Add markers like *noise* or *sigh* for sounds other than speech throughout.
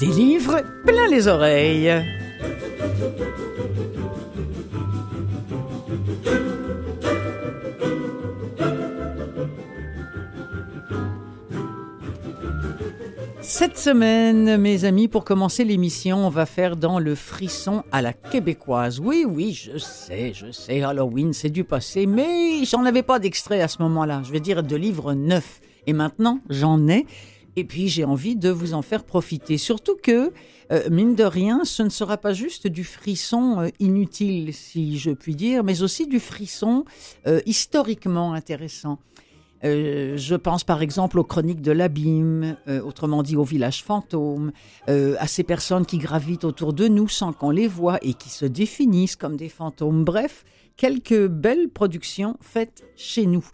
Des livres plein les oreilles. Cette semaine, mes amis, pour commencer l'émission, on va faire dans le frisson à la québécoise. Oui, oui, je sais, je sais, Halloween, c'est du passé, mais j'en avais pas d'extrait à ce moment-là. Je veux dire de livres neufs. Et maintenant, j'en ai. Et puis j'ai envie de vous en faire profiter. Surtout que, euh, mine de rien, ce ne sera pas juste du frisson euh, inutile, si je puis dire, mais aussi du frisson euh, historiquement intéressant. je pense par exemple aux chroniques de l'abîme, autrement dit au village fantôme, à ces personnes qui gravitent autour de nous sans qu'on les voie et qui se définissent comme des fantômes. Bref, quelques belles productions faites chez nous.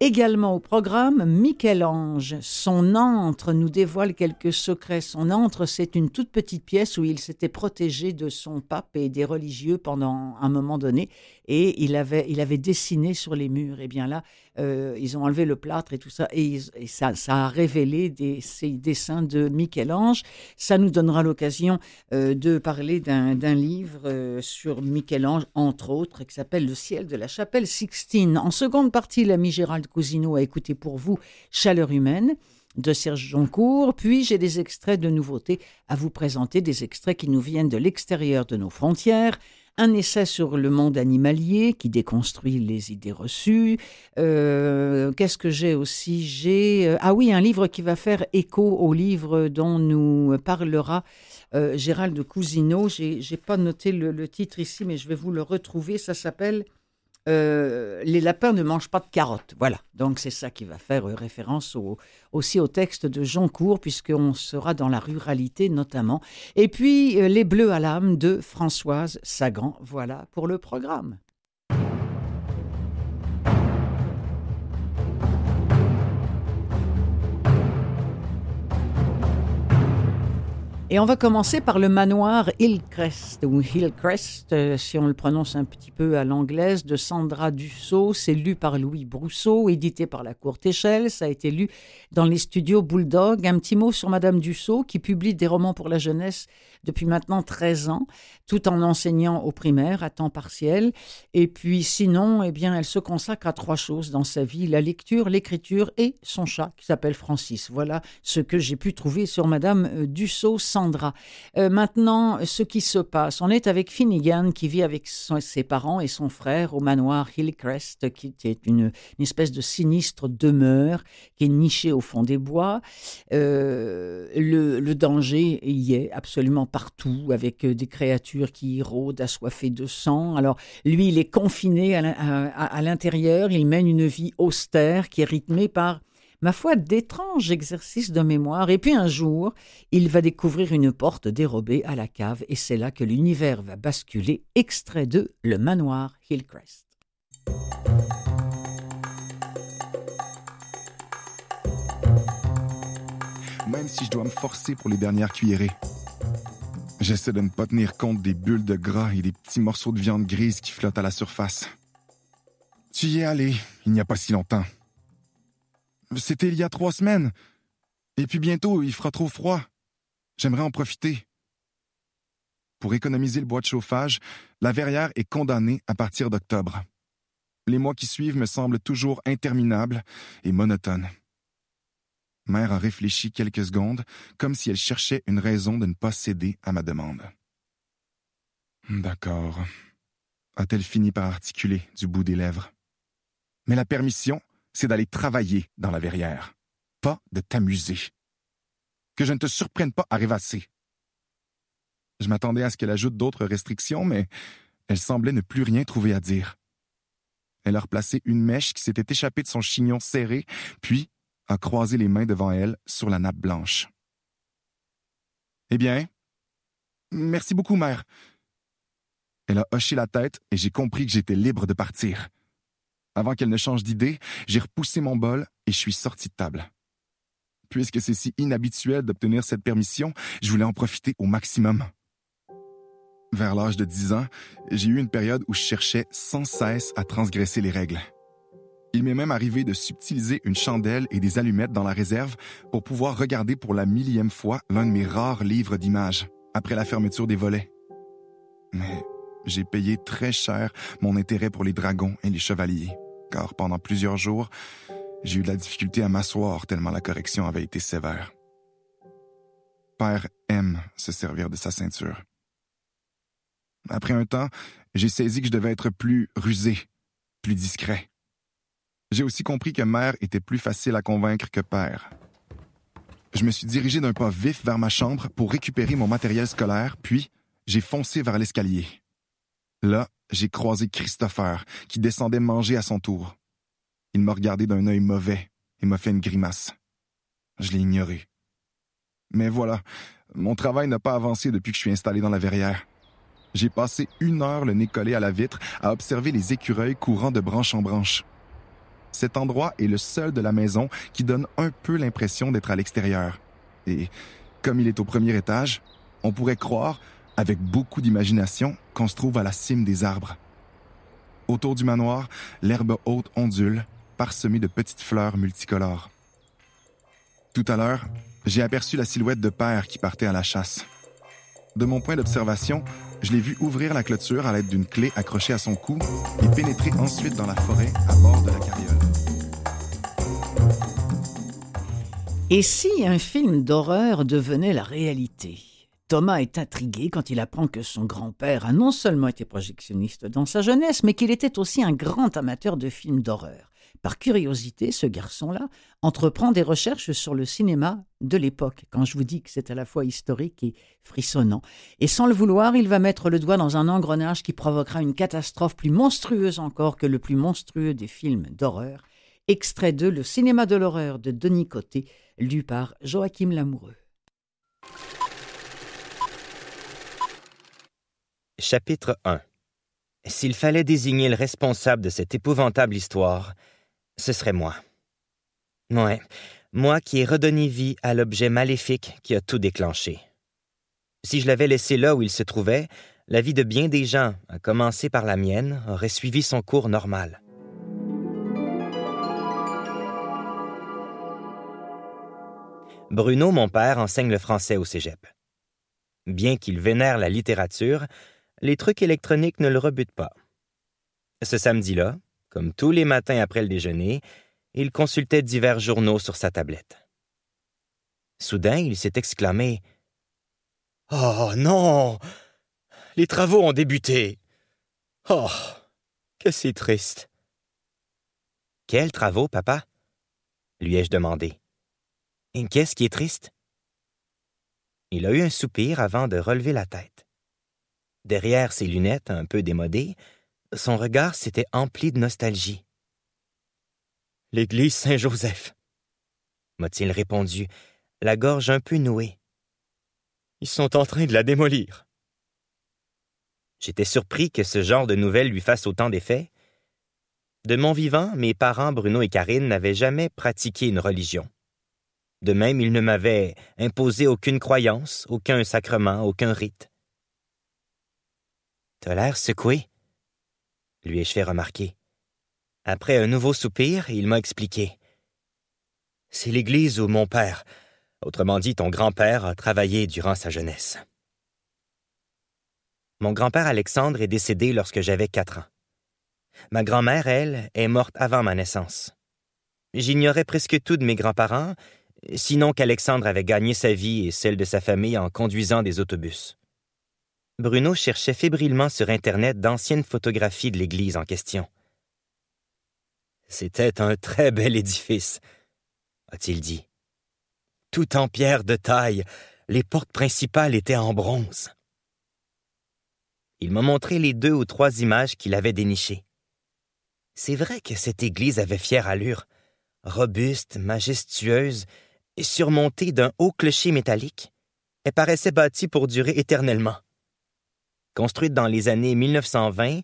Également au programme, Michel-Ange. Son antre nous dévoile quelques secrets. Son antre, c'est une toute petite pièce où il s'était protégé de son pape et des religieux pendant un moment donné. Et il avait, il avait dessiné sur les murs. Et bien là, euh, ils ont enlevé le plâtre et tout ça. Et, ça, a révélé des, ces dessins de Michel-Ange. Ça nous donnera l'occasion euh, de parler d'un livre euh, sur Michel-Ange, entre autres, qui s'appelle Le ciel de la chapelle Sixtine. En seconde partie, l'ami Gérald Cousineau a écouté pour vous Chaleur humaine de Serge Joncourt, puis j'ai des extraits de nouveautés à vous présenter, des extraits qui nous viennent de l'extérieur de nos frontières, un essai sur le monde animalier qui déconstruit les idées reçues. Euh, qu'est-ce que j'ai aussi? J'ai euh, ah oui un livre qui va faire écho au livre dont nous parlera euh, Gérald Cousineau. J'ai pas noté le, titre ici, mais je vais vous le retrouver. Ça s'appelle euh, les lapins ne mangent pas de carottes. Voilà. Donc c'est ça qui va faire euh, référence aussi au texte de Jean Cour, puisqu'on sera dans la ruralité notamment. Et puis euh, Les Bleus à l'âme de Françoise Sagan. Voilà pour le programme. Et on va commencer par le manoir Hillcrest, ou Hillcrest, euh, si on le prononce un petit peu à l'anglaise, de Sandra Dussault. C'est lu par Louis Brousseau, édité par la Courte Échelle. Ça a été lu dans les studios Bulldog. Un petit mot sur Madame Dussault, qui publie des romans pour la jeunesse depuis maintenant 13 ans, tout en enseignant au primaire à temps partiel. Et puis sinon, eh bien, elle se consacre à trois choses dans sa vie, la lecture, l'écriture et son chat qui s'appelle Francis. Voilà ce que j'ai pu trouver sur Madame euh, Dussault Sandra. Euh, maintenant, ce qui se passe, on est avec Finnegan qui vit avec ses parents et son frère au manoir Hillcrest, qui est une, espèce de sinistre demeure qui est nichée au fond des bois. Euh, le danger y est absolument partout avec euh, des créatures qui rôdent assoiffées de sang. Alors lui, il est confiné à l'intérieur, il mène une vie austère qui est rythmée par ma foi, d'étranges exercices de mémoire. Et puis un jour, il va découvrir une porte dérobée à la cave, et c'est là que l'univers va basculer. Extrait de Le Manoir Hillcrest. Même si je dois me forcer pour les dernières cuillerées. J'essaie de ne pas tenir compte des bulles de gras et des petits morceaux de viande grise qui flottent à la surface. Tu y es allé, il n'y a pas si longtemps. C'était il y a trois semaines. Et puis bientôt, il fera trop froid. J'aimerais en profiter. Pour économiser le bois de chauffage, la verrière est condamnée à partir d'octobre. Les mois qui suivent me semblent toujours interminables et monotones. Mère a réfléchi quelques secondes, comme si elle cherchait une raison de ne pas céder à ma demande. D'accord, a-t-elle fini par articuler du bout des lèvres? Mais la permission, c'est d'aller travailler dans la verrière, pas de t'amuser. Que je ne te surprenne pas à rêvasser. Je m'attendais à ce qu'elle ajoute d'autres restrictions, mais elle semblait ne plus rien trouver à dire. Elle a replacé une mèche qui s'était échappée de son chignon serré, puis a croisé les mains devant elle sur la nappe blanche. Eh bien, merci beaucoup, mère. Elle a hoché la tête et j'ai compris que j'étais libre de partir. Avant qu'elle ne change d'idée, j'ai repoussé mon bol et je suis sorti de table. Puisque c'est si inhabituel d'obtenir cette permission, je voulais en profiter au maximum. Vers l'âge de dix ans, j'ai eu une période où je cherchais sans cesse à transgresser les règles. Il m'est même arrivé de subtiliser une chandelle et des allumettes dans la réserve pour pouvoir regarder pour la millième fois l'un de mes rares livres d'images après la fermeture des volets. Mais j'ai payé très cher mon intérêt pour les dragons et les chevaliers, car pendant plusieurs jours, j'ai eu de la difficulté à m'asseoir tellement la correction avait été sévère. Père aime se servir de sa ceinture. Après un temps, j'ai saisi que je devais être plus rusé, plus discret. J'ai aussi compris que mère était plus facile à convaincre que père. Je me suis dirigé d'un pas vif vers ma chambre pour récupérer mon matériel scolaire, puis j'ai foncé vers l'escalier. Là, j'ai croisé Christopher, qui descendait manger à son tour. Il m'a regardé d'un œil mauvais et m'a fait une grimace. Je l'ai ignoré. Mais voilà, mon travail n'a pas avancé depuis que je suis installé dans la verrière. J'ai passé une heure le nez collé à la vitre à observer les écureuils courant de branche en branche. Cet endroit est le seul de la maison qui donne un peu l'impression d'être à l'extérieur. Et comme il est au premier étage, on pourrait croire, avec beaucoup d'imagination, qu'on se trouve à la cime des arbres. Autour du manoir, l'herbe haute ondule, parsemée de petites fleurs multicolores. Tout à l'heure, j'ai aperçu la silhouette de père qui partait à la chasse. De mon point d'observation, je l'ai vu ouvrir la clôture à l'aide d'une clé accrochée à son cou et pénétrer ensuite dans la forêt à bord de la carriole. Et si un film d'horreur devenait la réalité? Thomas est intrigué quand il apprend que son grand-père a non seulement été projectionniste dans sa jeunesse, mais qu'il était aussi un grand amateur de films d'horreur. Par curiosité, ce garçon-là entreprend des recherches sur le cinéma de l'époque, quand je vous dis que c'est à la fois historique et frissonnant. Et sans le vouloir, il va mettre le doigt dans un engrenage qui provoquera une catastrophe plus monstrueuse encore que le plus monstrueux des films d'horreur. Extrait de Le cinéma de l'horreur de Denis Côté, lu par Joachim Lamoureux. Chapitre 1 S'il fallait désigner le responsable de cette épouvantable histoire, ce serait moi. Ouais, moi qui ai redonné vie à l'objet maléfique qui a tout déclenché. Si je l'avais laissé là où il se trouvait, la vie de bien des gens, à commencer par la mienne, aurait suivi son cours normal. Bruno, mon père, enseigne le français au cégep. Bien qu'il vénère la littérature, les trucs électroniques ne le rebutent pas. Ce samedi-là, comme tous les matins après le déjeuner, il consultait divers journaux sur sa tablette. Soudain, il s'est exclamé Oh non Les travaux ont débuté Oh Que c'est triste Quels travaux, papa lui ai-je demandé. Et qu'est-ce qui est triste Il a eu un soupir avant de relever la tête. Derrière ses lunettes un peu démodées, son regard s'était empli de nostalgie. L'église Saint-Joseph, m'a-t-il répondu, la gorge un peu nouée. Ils sont en train de la démolir. J'étais surpris que ce genre de nouvelles lui fasse autant d'effet. De mon vivant, mes parents Bruno et Karine n'avaient jamais pratiqué une religion. De même, ils ne m'avaient imposé aucune croyance, aucun sacrement, aucun rite. T'as l'air secoué, lui ai-je fait remarquer. Après un nouveau soupir, il m'a expliqué. C'est l'église où mon père, autrement dit ton grand-père, a travaillé durant sa jeunesse. Mon grand-père Alexandre est décédé lorsque j'avais quatre ans. Ma grand-mère, elle, est morte avant ma naissance. J'ignorais presque tout de mes grands-parents, sinon qu'Alexandre avait gagné sa vie et celle de sa famille en conduisant des autobus. Bruno cherchait fébrilement sur Internet d'anciennes photographies de l'église en question. C'était un très bel édifice, a-t-il dit. Tout en pierre de taille, les portes principales étaient en bronze. Il m'a montré les deux ou trois images qu'il avait dénichées. C'est vrai que cette église avait fière allure, robuste, majestueuse, surmontée d'un haut clocher métallique. Elle paraissait bâtie pour durer éternellement. Construite dans les années 1920,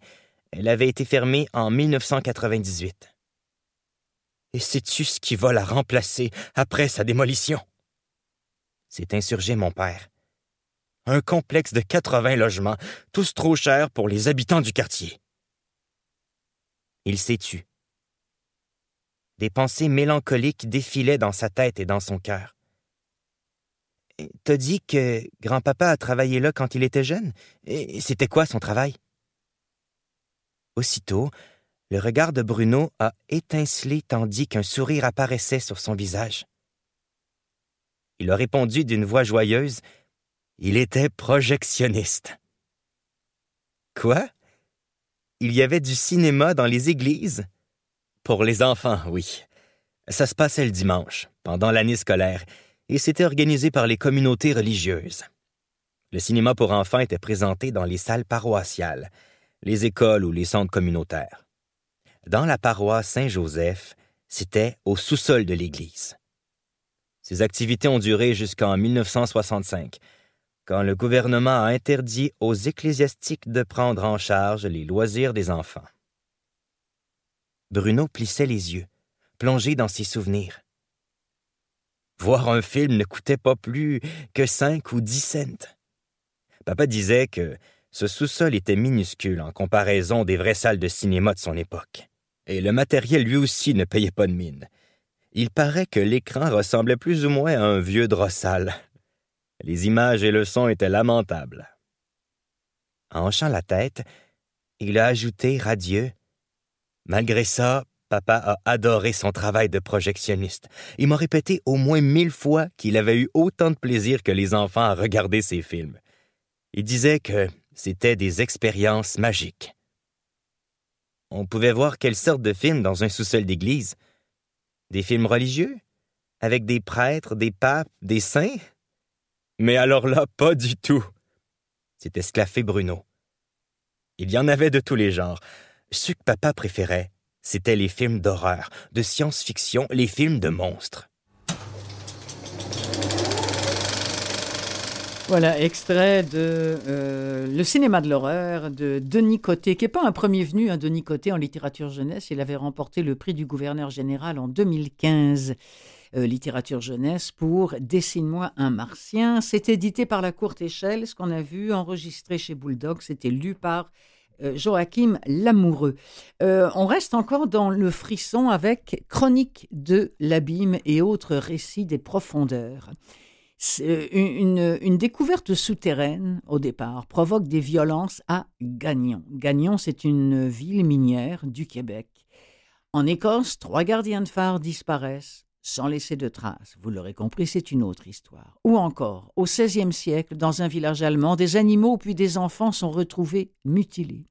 elle avait été fermée en 1998. Et sais-tu ce qui va la remplacer après sa démolition? C'est insurgé mon père. Un complexe de 80 logements, tous trop chers pour les habitants du quartier. Il s'est tu. Des pensées mélancoliques défilaient dans sa tête et dans son cœur. T'as dit que grand-papa a travaillé là quand il était jeune? Et c'était quoi son travail? Aussitôt, le regard de Bruno a étincelé tandis qu'un sourire apparaissait sur son visage. Il a répondu d'une voix joyeuse. Il était projectionniste. Quoi? Il y avait du cinéma dans les églises? Pour les enfants, oui. Ça se passait le dimanche, pendant l'année scolaire, et c'était organisé par les communautés religieuses. Le cinéma pour enfants était présenté dans les salles paroissiales, les écoles ou les centres communautaires. Dans la paroisse Saint-Joseph, c'était au sous-sol de l'église. Ces activités ont duré jusqu'en 1965, quand le gouvernement a interdit aux ecclésiastiques de prendre en charge les loisirs des enfants. Bruno plissait les yeux, plongé dans ses souvenirs. Voir un film ne coûtait pas plus que cinq ou dix cents. Papa disait que ce sous-sol était minuscule en comparaison des vraies salles de cinéma de son époque. Et le matériel lui aussi ne payait pas de mine. Il paraît que l'écran ressemblait plus ou moins à un vieux drossal. Les images et le son étaient lamentables. En hochant la tête, il a ajouté radieux. Malgré ça, Papa a adoré son travail de projectionniste. Il m'a répété au moins mille fois qu'il avait eu autant de plaisir que les enfants à regarder ses films. Il disait que c'était des expériences magiques. On pouvait voir quelle sorte de films dans un sous-sol d'église. Des films religieux? Avec des prêtres, des papes, des saints? Mais alors là, pas du tout. S'est esclaffé Bruno. Il y en avait de tous les genres. Ce que papa préférait, c'étaient les films d'horreur, de science-fiction, les films de monstres. Voilà, extrait de euh, Le cinéma de l'horreur de Denis Côté, qui n'est pas un premier venu, hein, Denis Côté en littérature jeunesse. Il avait remporté le prix du gouverneur général en 2015. Euh, littérature jeunesse pour Dessine-moi un martien. C'est édité par la courte échelle, ce qu'on a vu, enregistré chez Bulldog, c'était lu par Joachim Lamoureux. Euh, on reste encore dans le frisson avec Chronique de l'abîme et autres récits des profondeurs. Une, une, découverte souterraine, au départ, provoque des violences à Gagnon. Gagnon, c'est une ville minière du Québec. En Écosse, trois gardiens de phare disparaissent sans laisser de traces. Vous l'aurez compris, c'est une autre histoire. Ou encore, au XVIe siècle, dans un village allemand, des animaux puis des enfants sont retrouvés mutilés.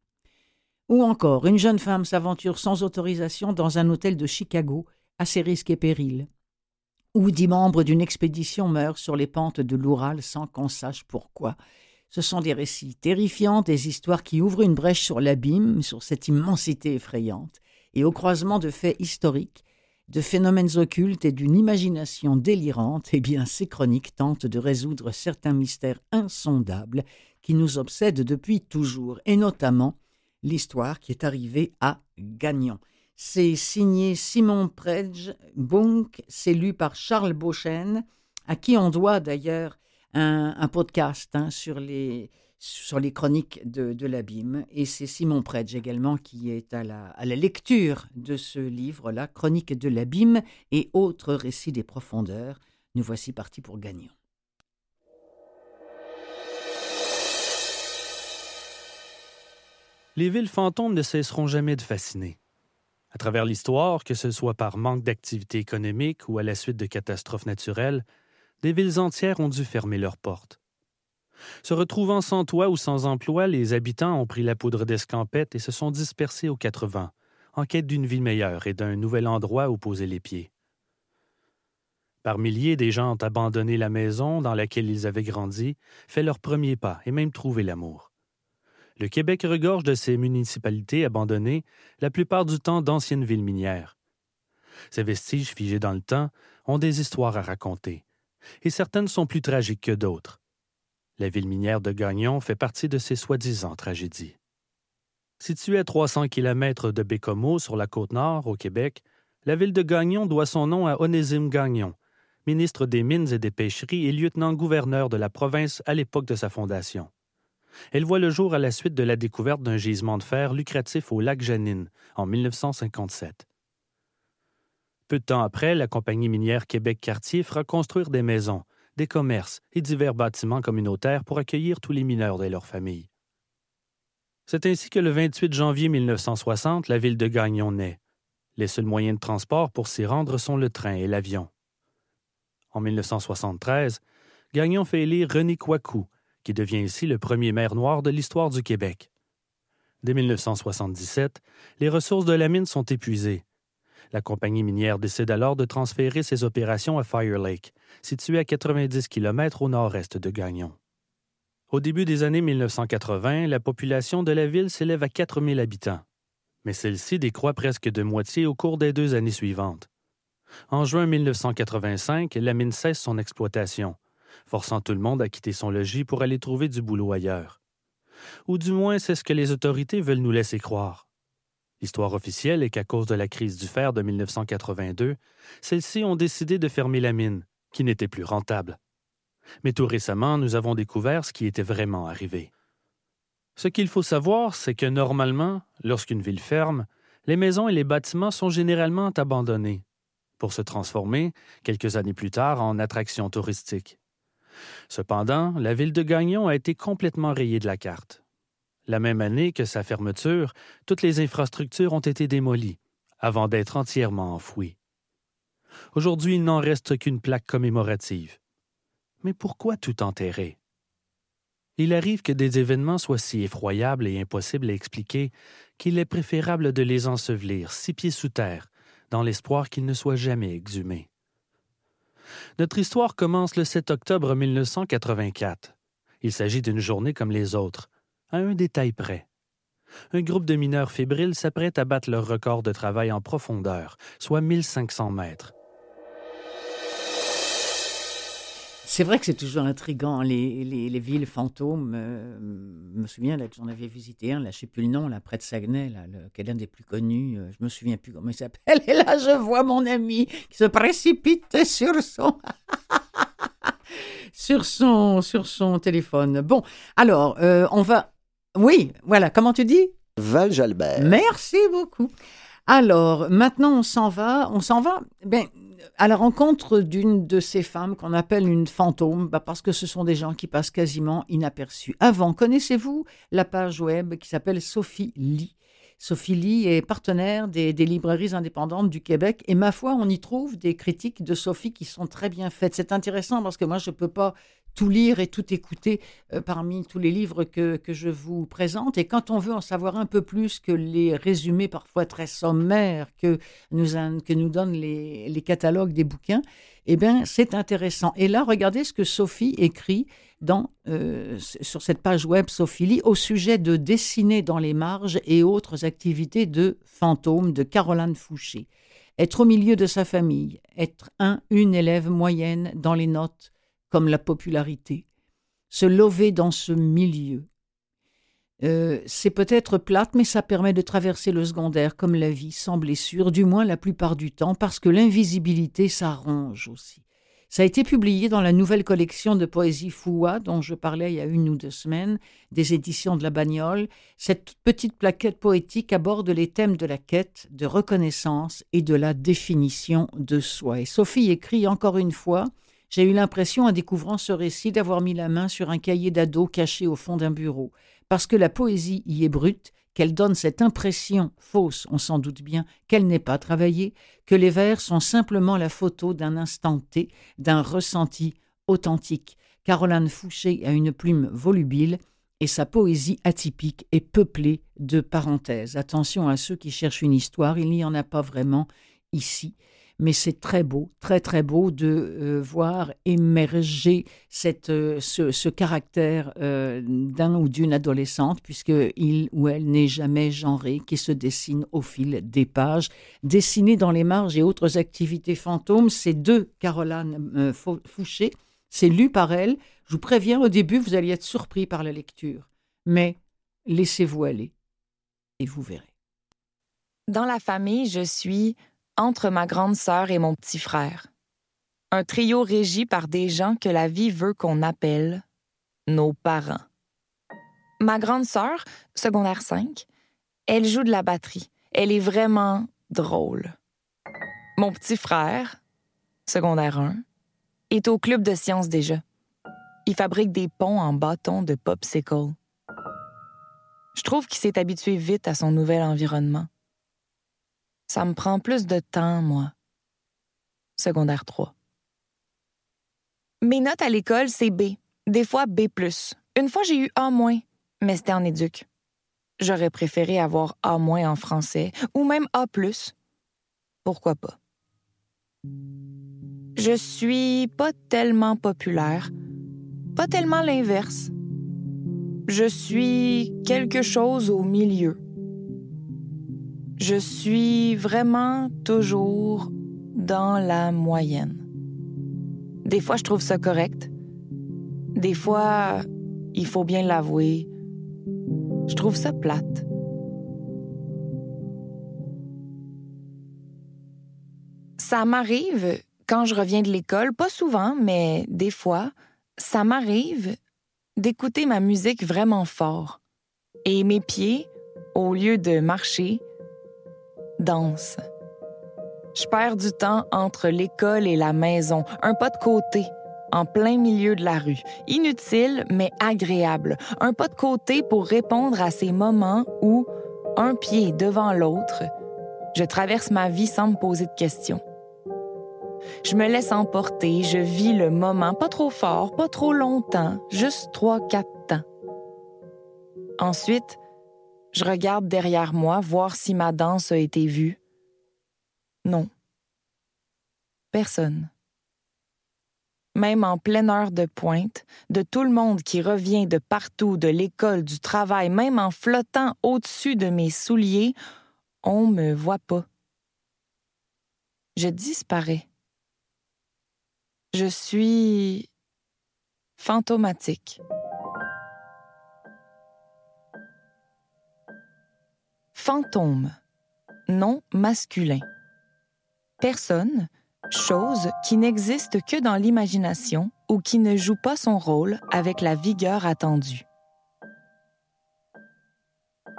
Ou encore, une jeune femme s'aventure sans autorisation dans un hôtel de Chicago, à ses risques et périls. Ou dix membres d'une expédition meurent sur les pentes de l'Oural sans qu'on sache pourquoi. Ce sont des récits terrifiants, des histoires qui ouvrent une brèche sur l'abîme, sur cette immensité effrayante, et au croisement de faits historiques, de phénomènes occultes et d'une imagination délirante, eh bien, ces chroniques tentent de résoudre certains mystères insondables qui nous obsèdent depuis toujours, et notamment l'histoire qui est arrivée à Gagnon. C'est signé Simon Predge, Bunk, c'est lu par Charles Beauchesne, à qui on doit d'ailleurs un, podcast hein, sur, les, sur les chroniques de, l'abîme. Et c'est Simon Predge également qui est à la, à la lecture de ce livre-là, Chroniques de l'abîme et autres récits des profondeurs. Nous voici partis pour Gagnon. les villes fantômes ne cesseront jamais de fasciner. À travers l'histoire, que ce soit par manque d'activité économique ou à la suite de catastrophes naturelles, des villes entières ont dû fermer leurs portes. Se retrouvant sans toit ou sans emploi, les habitants ont pris la poudre d'escampette et se sont dispersés aux quatre vents, en quête d'une vie meilleure et d'un nouvel endroit où poser les pieds. Par milliers, des gens ont abandonné la maison dans laquelle ils avaient grandi, fait leur premier pas et même trouvé l'amour. Le Québec regorge de ces municipalités abandonnées, la plupart du temps d'anciennes villes minières. Ces vestiges figés dans le temps ont des histoires à raconter, et certaines sont plus tragiques que d'autres. La ville minière de Gagnon fait partie de ces soi-disant tragédies. Située à 300 km de Bécomo, sur la côte nord, au Québec, la ville de Gagnon doit son nom à Onésime Gagnon, ministre des Mines et des Pêcheries et lieutenant-gouverneur de la province à l'époque de sa fondation. Elle voit le jour à la suite de la découverte d'un gisement de fer lucratif au lac Janine en 1957. Peu de temps après, la compagnie minière Québec-Cartier fera construire des maisons, des commerces et divers bâtiments communautaires pour accueillir tous les mineurs et leurs familles. C'est ainsi que le 28 janvier 1960, la ville de Gagnon naît. Les seuls moyens de transport pour s'y rendre sont le train et l'avion. En 1973, Gagnon fait élire René Coicou, qui devient ici le premier maire noir de l'histoire du Québec. Dès 1977, les ressources de la mine sont épuisées. La compagnie minière décide alors de transférer ses opérations à Fire Lake, situé à 90 km au nord-est de Gagnon. Au début des années 1980, la population de la ville s'élève à 4000 habitants, mais celle-ci décroît presque de moitié au cours des deux années suivantes. En juin 1985, la mine cesse son exploitation, forçant tout le monde à quitter son logis pour aller trouver du boulot ailleurs. Ou du moins, c'est ce que les autorités veulent nous laisser croire. L'histoire officielle est qu'à cause de la crise du fer de 1982, celles-ci ont décidé de fermer la mine, qui n'était plus rentable. Mais tout récemment, nous avons découvert ce qui était vraiment arrivé. Ce qu'il faut savoir, c'est que normalement, lorsqu'une ville ferme, les maisons et les bâtiments sont généralement abandonnés, pour se transformer, quelques années plus tard, en attractions touristiques. Cependant, la ville de Gagnon a été complètement rayée de la carte. La même année que sa fermeture, toutes les infrastructures ont été démolies, avant d'être entièrement enfouies. Aujourd'hui, il n'en reste qu'une plaque commémorative. Mais pourquoi tout enterrer? Il arrive que des événements soient si effroyables et impossibles à expliquer qu'il est préférable de les ensevelir six pieds sous terre, dans l'espoir qu'ils ne soient jamais exhumés. Notre histoire commence le 7 octobre 1984. Il s'agit d'une journée comme les autres, à un détail près. Un groupe de mineurs fébriles s'apprête à battre leur record de travail en profondeur, soit 1500 mètres. C'est vrai que c'est toujours intriguant, les, les, villes fantômes. Euh, je me souviens que j'en avais visité un, là, je ne sais plus le nom, là, près de Saguenay, là, qui est l'un des plus connus. Euh, je me souviens plus comment il s'appelle. *laughs* Et là, je vois mon ami qui se précipite sur son... *laughs* sur, son, sur son téléphone. Bon, alors, euh, on va... Oui, voilà, comment tu dis? Val Jalbert. Merci beaucoup. Alors, maintenant, on s'en va. On s'en va. Ben, à la rencontre d'une de ces femmes qu'on appelle une fantôme, bah, parce que ce sont des gens qui passent quasiment inaperçus. Avant, connaissez-vous la page web qui s'appelle Sophie Lee? Sophie Lee est partenaire des, librairies indépendantes du Québec et ma foi, on y trouve des critiques de Sophie qui sont très bien faites. C'est intéressant parce que moi, je ne peux pas tout lire et tout écouter euh, parmi tous les livres que, que, je vous présente. Et quand on veut en savoir un peu plus que les résumés parfois très sommaires que nous, que nous donnent les, les catalogues des bouquins, eh bien, c'est intéressant. Et là, regardez ce que Sophie écrit dans, euh, sur cette page web Sophilie au sujet de dessiner dans les marges et autres activités de fantômes de Caroline Fouché. Être au milieu de sa famille, être un, une élève moyenne dans les notes, comme la popularité, se lever dans ce milieu. Euh, c'est peut-être plate, mais ça permet de traverser le secondaire comme la vie, sans blessure, du moins la plupart du temps, parce que l'invisibilité s'arrange aussi. Ça a été publié dans la nouvelle collection de poésie Foua, dont je parlais il y a une ou deux semaines, des éditions de la Bagnole. Cette petite plaquette poétique aborde les thèmes de la quête, de reconnaissance et de la définition de soi. Et Sophie écrit encore une fois j'ai eu l'impression, en découvrant ce récit, d'avoir mis la main sur un cahier d'ado caché au fond d'un bureau, parce que la poésie y est brute, qu'elle donne cette impression fausse, on s'en doute bien, qu'elle n'est pas travaillée, que les vers sont simplement la photo d'un instant T, d'un ressenti authentique. Caroline Fouché a une plume volubile et sa poésie atypique est peuplée de parenthèses. Attention à ceux qui cherchent une histoire, il n'y en a pas vraiment ici mais c'est très beau, très très beau de euh, voir émerger euh, ce, caractère euh, d'un ou d'une adolescente, puisque il ou elle n'est jamais genré, qui se dessine au fil des pages. Dessiné dans les marges et autres activités fantômes, c'est de Caroline Fouché. C'est lu par elle. Je vous préviens, au début, vous allez être surpris par la lecture. Mais laissez-vous aller et vous verrez. Dans la famille, je suis entre ma grande sœur et mon petit frère. Un trio régi par des gens que la vie veut qu'on appelle nos parents. Ma grande sœur, secondaire 5, elle joue de la batterie. Elle est vraiment drôle. Mon petit frère, secondaire 1, est au club de sciences déjà. Il fabrique des ponts en bâton de popsicle. Je trouve qu'il s'est habitué vite à son nouvel environnement. Ça me prend plus de temps, moi. Secondaire 3. Mes notes à l'école, c'est B. Des fois B. Une fois, j'ai eu A-, mais c'était en éduc. J'aurais préféré avoir A- en français ou même A. Pourquoi pas? Je suis pas tellement populaire, pas tellement l'inverse. Je suis quelque chose au milieu. Je suis vraiment toujours dans la moyenne. Des fois, je trouve ça correct. Des fois, il faut bien l'avouer, je trouve ça plate. Ça m'arrive quand je reviens de l'école, pas souvent, mais des fois, ça m'arrive d'écouter ma musique vraiment fort. Et mes pieds, au lieu de marcher, dansent. Je perds du temps entre l'école et la maison, un pas de côté, en plein milieu de la rue. Inutile, mais agréable. Un pas de côté pour répondre à ces moments où, un pied devant l'autre, je traverse ma vie sans me poser de questions. Je me laisse emporter, je vis le moment, pas trop fort, pas trop longtemps, juste trois, quatre temps. Ensuite, je regarde derrière moi, voir si ma danse a été vue. Non. Personne même en pleine heure de pointe, de tout le monde qui revient de partout, de l'école, du travail, même en flottant au-dessus de mes souliers, on me voit pas. Je disparais. Je suis fantomatique. Fantôme, nom masculin. Personne, chose qui n'existe que dans l'imagination ou qui ne joue pas son rôle avec la vigueur attendue.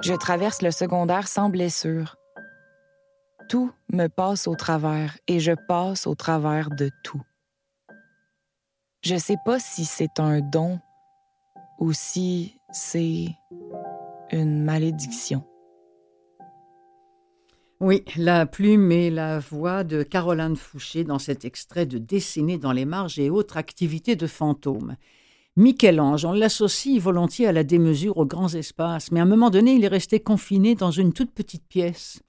Je traverse le secondaire sans blessure. Tout me passe au travers et je passe au travers de tout. Je ne sais pas si c'est un don ou si c'est une malédiction. Oui, la plume et la voix de Caroline Fouché dans cet extrait de Dessiner dans les marges et autres activités de fantômes. Michel-Ange, on l'associe volontiers à la démesure aux grands espaces, mais à un moment donné, il est resté confiné dans une toute petite pièce.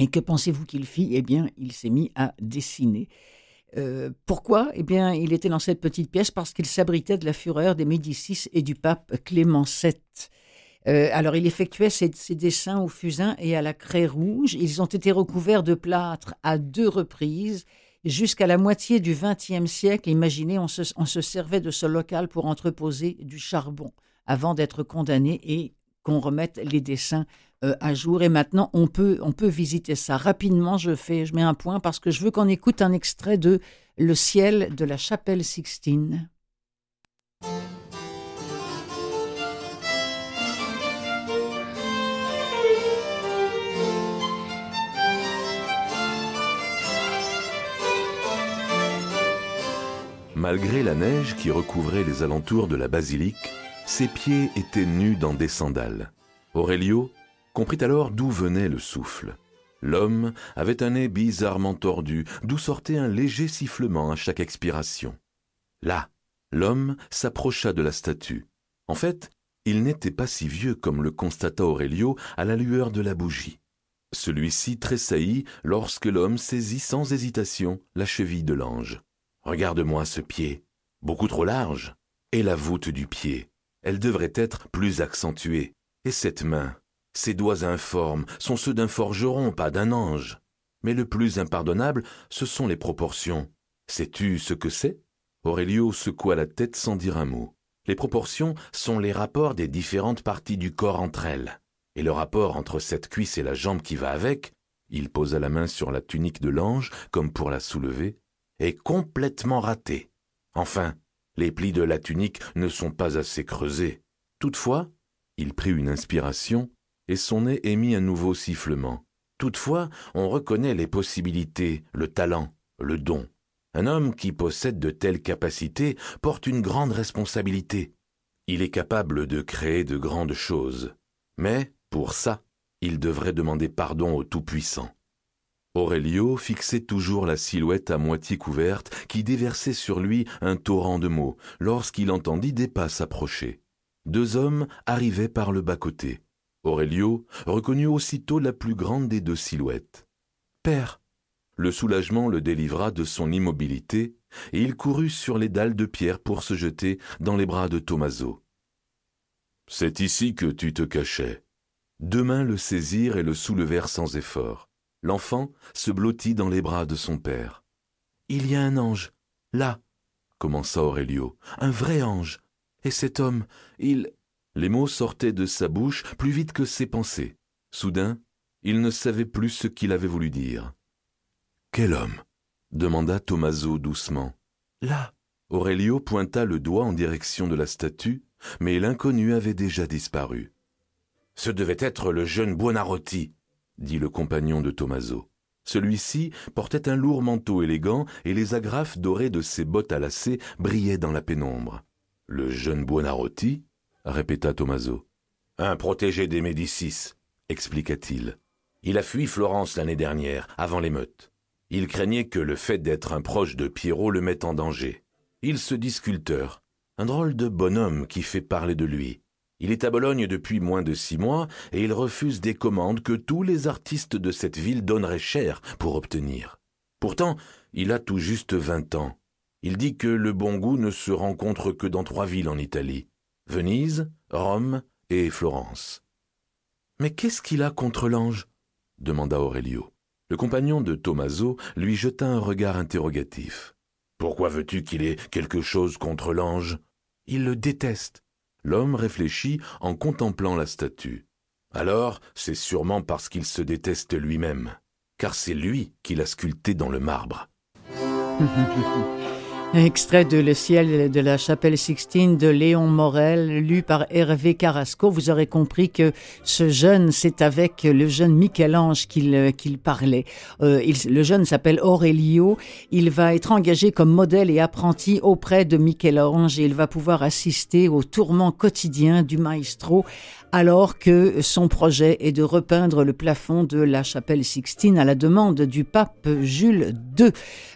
Et que pensez-vous qu'il fit? Eh bien, il s'est mis à dessiner. Euh, pourquoi? Eh bien, il était dans cette petite pièce parce qu'il s'abritait de la fureur des Médicis et du pape Clément VII. Euh, alors, il effectuait ses, dessins au fusain et à la craie rouge. Ils ont été recouverts de plâtre à deux reprises. Jusqu'à la moitié du XXe siècle, imaginez, on se, servait de ce local pour entreposer du charbon avant d'être condamné et qu'on remette les dessins euh, à jour. Et maintenant, on peut, on peut visiter ça. Rapidement, je, fais, je mets un point parce que je veux qu'on écoute un extrait de Le ciel de la chapelle Sixtine. Malgré la neige qui recouvrait les alentours de la basilique, ses pieds étaient nus dans des sandales. Aurelio comprit alors d'où venait le souffle. L'homme avait un nez bizarrement tordu, d'où sortait un léger sifflement à chaque expiration. Là, l'homme s'approcha de la statue. En fait, il n'était pas si vieux comme le constata Aurelio à la lueur de la bougie. Celui-ci tressaillit lorsque l'homme saisit sans hésitation la cheville de l'ange. Regarde-moi ce pied, beaucoup trop large, et la voûte du pied. Elle devrait être plus accentuée. Et cette main, ces doigts informes sont ceux d'un forgeron, pas d'un ange. Mais le plus impardonnable, ce sont les proportions. Sais-tu ce que c'est? Aurelio secoua la tête sans dire un mot. Les proportions sont les rapports des différentes parties du corps entre elles. Et le rapport entre cette cuisse et la jambe qui va avec, il posa la main sur la tunique de l'ange comme pour la soulever, est complètement raté. Enfin, les plis de la tunique ne sont pas assez creusés. Toutefois, il prit une inspiration et son nez émit un nouveau sifflement. Toutefois, on reconnaît les possibilités, le talent, le don. Un homme qui possède de telles capacités porte une grande responsabilité. Il est capable de créer de grandes choses. Mais, pour ça, il devrait demander pardon au Tout-Puissant. Aurelio fixait toujours la silhouette à moitié couverte qui déversait sur lui un torrent de mots lorsqu'il entendit des pas s'approcher. Deux hommes arrivaient par le bas-côté. Aurelio reconnut aussitôt la plus grande des deux silhouettes. Père. Le soulagement le délivra de son immobilité, et il courut sur les dalles de pierre pour se jeter dans les bras de Tommaso. C'est ici que tu te cachais. Deux mains le saisirent et le soulevèrent sans effort. L'enfant se blottit dans les bras de son père. Il y a un ange, là, commença Aurelio, un vrai ange. Et cet homme, il. Les mots sortaient de sa bouche plus vite que ses pensées. Soudain, il ne savait plus ce qu'il avait voulu dire. Quel homme? demanda Tommaso doucement. Là. Aurelio pointa le doigt en direction de la statue, mais l'inconnu avait déjà disparu. Ce devait être le jeune Buonarroti, dit le compagnon de Tommaso. Celui-ci portait un lourd manteau élégant et les agrafes dorées de ses bottes à lacets brillaient dans la pénombre. Le jeune Buonarroti répéta Tommaso. Un protégé des Médicis, expliqua-t-il. Il a fui Florence l'année dernière, avant l'émeute. Il craignait que le fait d'être un proche de Pierrot le mette en danger. Il se dit sculpteur, un drôle de bonhomme qui fait parler de lui. Il est à Bologne depuis moins de six mois et il refuse des commandes que tous les artistes de cette ville donneraient cher pour obtenir. Pourtant, il a tout juste vingt ans. Il dit que le bon goût ne se rencontre que dans trois villes en Italie Venise, Rome et Florence. Mais qu'est-ce qu'il a contre l'ange? demanda Aurelio. Le compagnon de Tommaso lui jeta un regard interrogatif. Pourquoi veux-tu qu'il ait quelque chose contre l'ange Il le déteste. L'homme réfléchit en contemplant la statue. Alors, c'est sûrement parce qu'il se déteste lui-même, car c'est lui qui l'a sculpté dans le marbre. *laughs* Extrait de Le ciel de la chapelle Sixtine de Léon Morel, lu par Hervé Carrasco. Vous aurez compris que ce jeune, c'est avec le jeune Michel-Ange qu'il euh, qu'il parlait. Euh, le jeune s'appelle Aurelio. Il va être engagé comme modèle et apprenti auprès de Michel-Ange et il va pouvoir assister au tourment quotidien du maestro alors que son projet est de repeindre le plafond de la chapelle Sixtine à la demande du pape Jules II.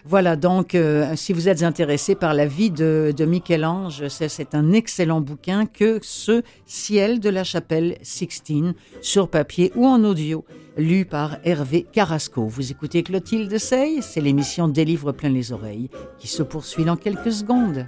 Voilà donc, euh, si vous êtes intéressé par la vie de, Michel-Ange, c'est un excellent bouquin que ce Ciel de la chapelle Sixtine, sur papier ou en audio, lu par Hervé Carrasco. Vous écoutez Clotilde Sey, c'est l'émission Des livres plein les oreilles qui se poursuit dans quelques secondes.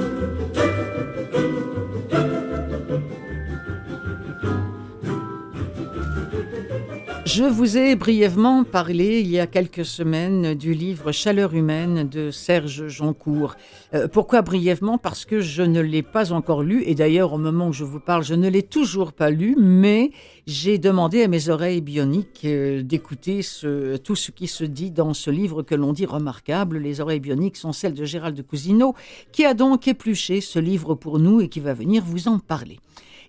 Je vous ai brièvement parlé il y a quelques semaines du livre Chaleur humaine de Serge Joncourt. Euh, pourquoi brièvement? Parce que je ne l'ai pas encore lu et d'ailleurs au moment où je vous parle, je ne l'ai toujours pas lu, mais j'ai demandé à mes oreilles bioniques euh, d'écouter ce, tout ce qui se dit dans ce livre que l'on dit remarquable. Les oreilles bioniques sont celles de Gérald de Cousineau, qui a donc épluché ce livre pour nous et qui va venir vous en parler.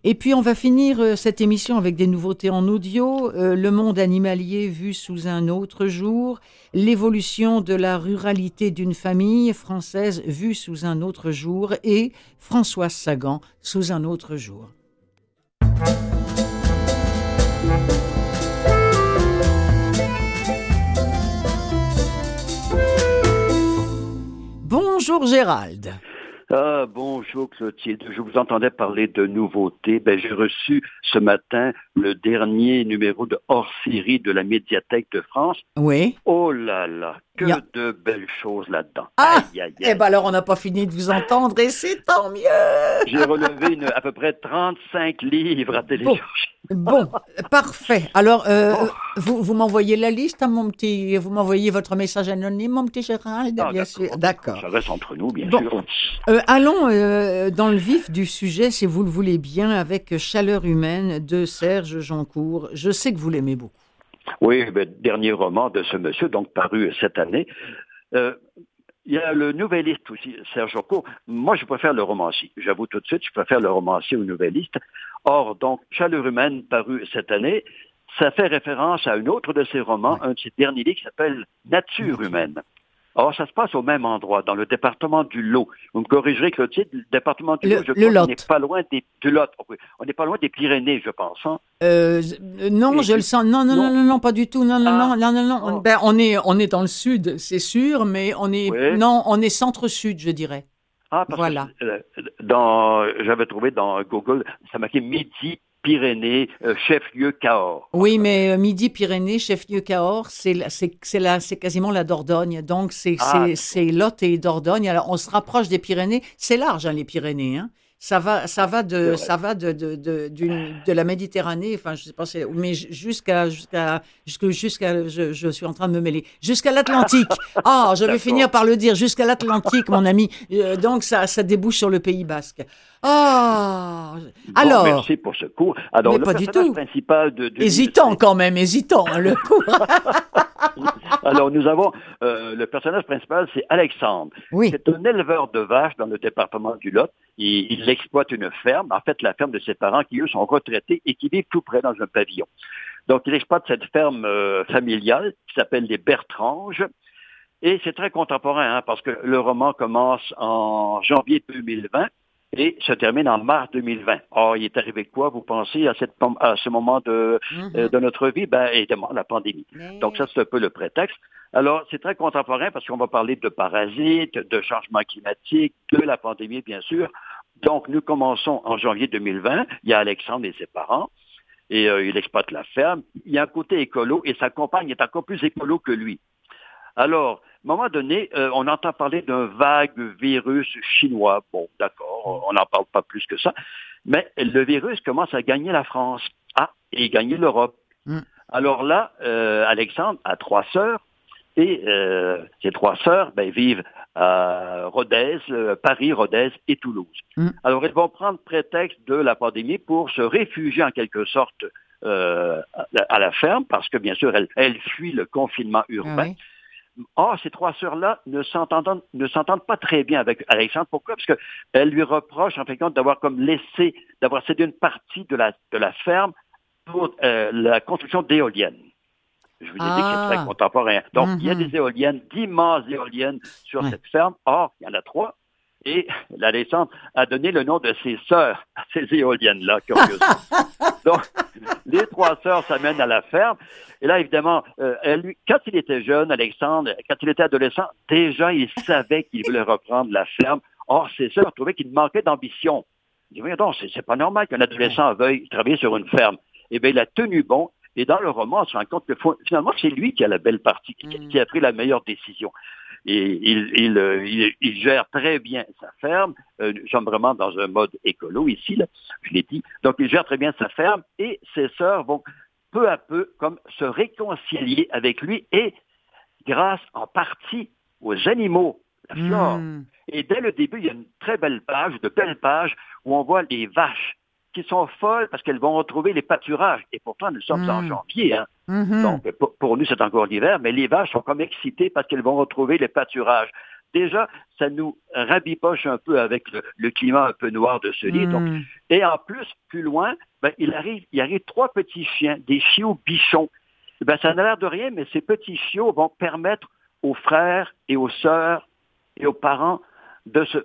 Et puis on va finir euh, cette émission avec des nouveautés en audio, euh, le monde animalier vu sous un autre jour, l'évolution de la ruralité d'une famille française vue sous un autre jour et Françoise Sagan sous un autre jour. Bonjour Gérald. Ah, bonjour Clotilde. Je vous entendais parler de nouveautés. Ben, j'ai reçu ce matin le dernier numéro de hors-série de la médiathèque de France. Oui. Oh là là, que de belles choses là-dedans. Ah, Aïe, aïe, Eh aïe. ben alors on n'a pas fini de vous entendre et c'est tant mieux. J'ai relevé une- à peu près 35 livres à télécharger. Bon, parfait. Alors, euh, vous, vous m'envoyez la liste à mon petit, vous m'envoyez votre message anonyme, mon petit Gérald, Ah, bien sûr. D'accord. Ça reste entre nous, bien Bon. sûr. Euh, allons euh, dans le vif du sujet, si vous le voulez bien, avec Chaleur humaine de Serge Jancourt. Je sais que vous l'aimez beaucoup. Oui, ben, dernier roman de ce monsieur, donc paru cette année. Euh, Il y a le nouvelliste aussi, Serge Court. Moi, je préfère le romancier. J'avoue tout de suite, je préfère le romancier au nouvelliste. Or, donc, Chaleur humaine, paru cette année, ça fait référence à un autre de ses romans, un de ses derniers livres qui s'appelle Nature humaine. Or, ça se passe au même endroit, dans le département du Lot. Vous me corrigerez, Clotilde, le département du Le- Lot, je le crois qu'on n'est pas loin des, du Lot. On n'est pas loin des Pyrénées, je pense. hein. Euh, euh, non, Et je le sens. Non, non, non, Non. pas du tout. Non, non, Ah. non, non, non, non. On, Oh. ben, on est, on est dans le sud, c'est sûr, mais on est, Oui. non, on est centre-sud, je dirais. Ah, parce Voilà. que euh, dans, j'avais trouvé dans Google, ça marquait Midi, Pyrénées, euh, chef-lieu Cahors. Oui, mais euh, Midi, Pyrénées, chef-lieu Cahors, c'est, la- c'est, c'est, la, c'est quasiment la Dordogne. Donc, c'est, Ah, c'est, c'est Lot et Dordogne. Alors, on se rapproche des Pyrénées. C'est large, hein, les Pyrénées. Hein. Ça va, ça va de, ça va de, de, de, d'une- de la Méditerranée. Enfin, je sais pas, mais jusqu'à, jusqu'à, jusqu'à, jusqu'à, je, je suis en train de me mêler. Jusqu'à l'Atlantique. *laughs* Ah, je vais finir par le dire. Jusqu'à l'Atlantique, mon ami. Euh, donc, ça, ça débouche sur le Pays Basque. Ah. Bon, Alors. merci pour ce cours. Alors, Mais le pas du personnage tout. principal de, de Hésitant quand même, hésitant, hein, le coup. *laughs* Alors, nous avons euh, le personnage principal, c'est Alexandre. Oui. C'est un éleveur de vaches dans le département du Lot. Il, il exploite une ferme, en fait la ferme de ses parents qui, eux, sont retraités et qui vivent tout près dans un pavillon. Donc, il exploite cette ferme euh, familiale qui s'appelle les Bertranges. Et c'est très contemporain, hein, parce que le roman commence en janvier 2020 et se termine en mars 2020. Or, il est arrivé quoi, vous pensez, à, cette, à ce moment de, euh, de notre vie? Ben, évidemment, la pandémie. Donc ça, c'est un peu le prétexte. Alors, c'est très contemporain parce qu'on va parler de parasites, de changement climatique, de la pandémie, bien sûr. Donc, nous commençons en janvier 2020. Il y a Alexandre et ses parents. Et euh, il exploite la ferme. Il y a un côté écolo et sa compagne est encore plus écolo que lui. Alors, un moment donné, euh, on entend parler d'un vague virus chinois. Bon, d'accord, on n'en parle pas plus que ça. Mais le virus commence à gagner la France. Ah, et gagner l'Europe. Mm. Alors là, euh, Alexandre a trois sœurs. Et euh, ces trois sœurs ben, vivent à Rodez, euh, Paris, Rodez et Toulouse. Mm. Alors, elles vont prendre prétexte de la pandémie pour se réfugier en quelque sorte euh, à, la ferme, parce que bien sûr, elles, elles fuient le confinement Ah urbain. oui. Or, ces trois sœurs-là ne s'entendent, ne s'entendent pas très bien avec Alexandre. Pourquoi? Parce qu'elles lui reprochent, en fin de compte, d'avoir comme laissé, d'avoir cédé une partie de la, de la ferme pour euh, la construction d'éoliennes. Je vous ai dit que Ah. c'est très contemporain. Donc, il y a Mhm. des éoliennes, d'immenses éoliennes sur Ouais. cette ferme. Or, il y en a trois. Et l'Alexandre a donné le nom de ses sœurs à ces éoliennes-là, curieusement. *laughs* Donc, les trois sœurs s'amènent à la ferme. Et là, évidemment, euh, elle, quand il était jeune, Alexandre, quand il était adolescent, déjà, il savait qu'il voulait reprendre la ferme. Or, ses sœurs trouvaient qu'il manquait d'ambition. Il dit, voyons donc, c'est, pas normal qu'un adolescent veuille travailler sur une ferme. Eh bien, il a tenu bon. Et dans le roman, on se rend compte que finalement, c'est lui qui a la belle partie, qui, Mm. qui a pris la meilleure décision. Et il, il, euh, il- il gère très bien sa ferme. Euh, nous sommes vraiment dans un mode écolo ici, là, je l'ai dit. Donc, il gère très bien sa ferme et ses sœurs vont peu à peu comme se réconcilier avec lui et grâce en partie aux animaux, la flore. Mm. Et dès le début, il y a une très belle page, de belles pages, où on voit les vaches qui sont folles parce qu'elles vont retrouver les pâturages. Et pourtant, nous sommes en Mm. janvier. Hein. Mhm. Donc, pour, pour nous, c'est encore l'hiver, mais les vaches sont comme excitées parce qu'elles vont retrouver les pâturages. Déjà, ça nous rabipoche un peu avec le, le climat un peu noir de ce. Donc, Mm. et en plus, plus loin, ben, il, arrive, il arrive trois petits chiens, des chiots bichons. Ben, ça n'a l'air de rien, mais ces petits chiots vont permettre aux frères et aux sœurs et aux parents de se...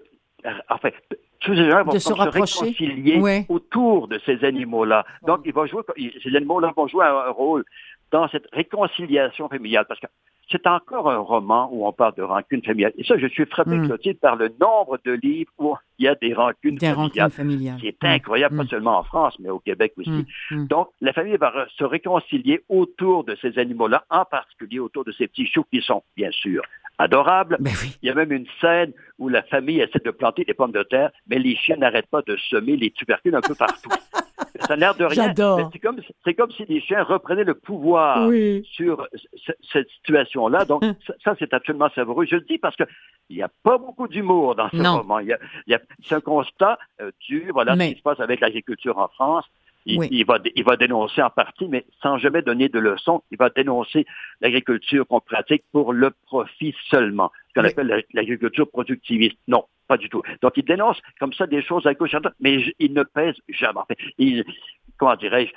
Enfin, tous ces gens vont se se réconcilier autour de ces animaux-là. Donc, ils vont jouer, ces animaux-là vont jouer un rôle dans cette réconciliation familiale. Parce que c'est encore un roman où on parle de rancune familiale. Et ça, je suis frappé, Mm. Clotilde, par le nombre de livres où il y a des rancunes Des familiales. rencontres familiales. C'est incroyable, Mm. pas seulement en France, mais au Québec aussi. Mm. Mm. Donc, la famille va se réconcilier autour de ces animaux-là, en particulier autour de ces petits choux qui sont, bien sûr, adorables. Ben oui. Il y a même une scène où la famille essaie de planter des pommes de terre, mais les chiens n'arrêtent pas de semer les tubercules un peu partout. *laughs* Ça n'a l'air de rien. C'est comme, si les chiens reprenaient le pouvoir Oui. sur cette situation-là. Donc, ça, ça, c'est absolument savoureux. Je le dis parce que il n'y a pas beaucoup d'humour dans ce Non. roman. Il y a, il y a- c'est un constat euh, dur, voilà Mais- ce qui se passe avec l'agriculture en France. Il, Oui. il va, il va dénoncer en partie, mais sans jamais donner de leçons. Il va dénoncer l'agriculture qu'on pratique pour le profit seulement. qu'on appelle l'agriculture productiviste. Non, pas du tout. Donc, il dénonce comme ça des choses à gauche, mais il ne pèse jamais. Il, comment dirais-je,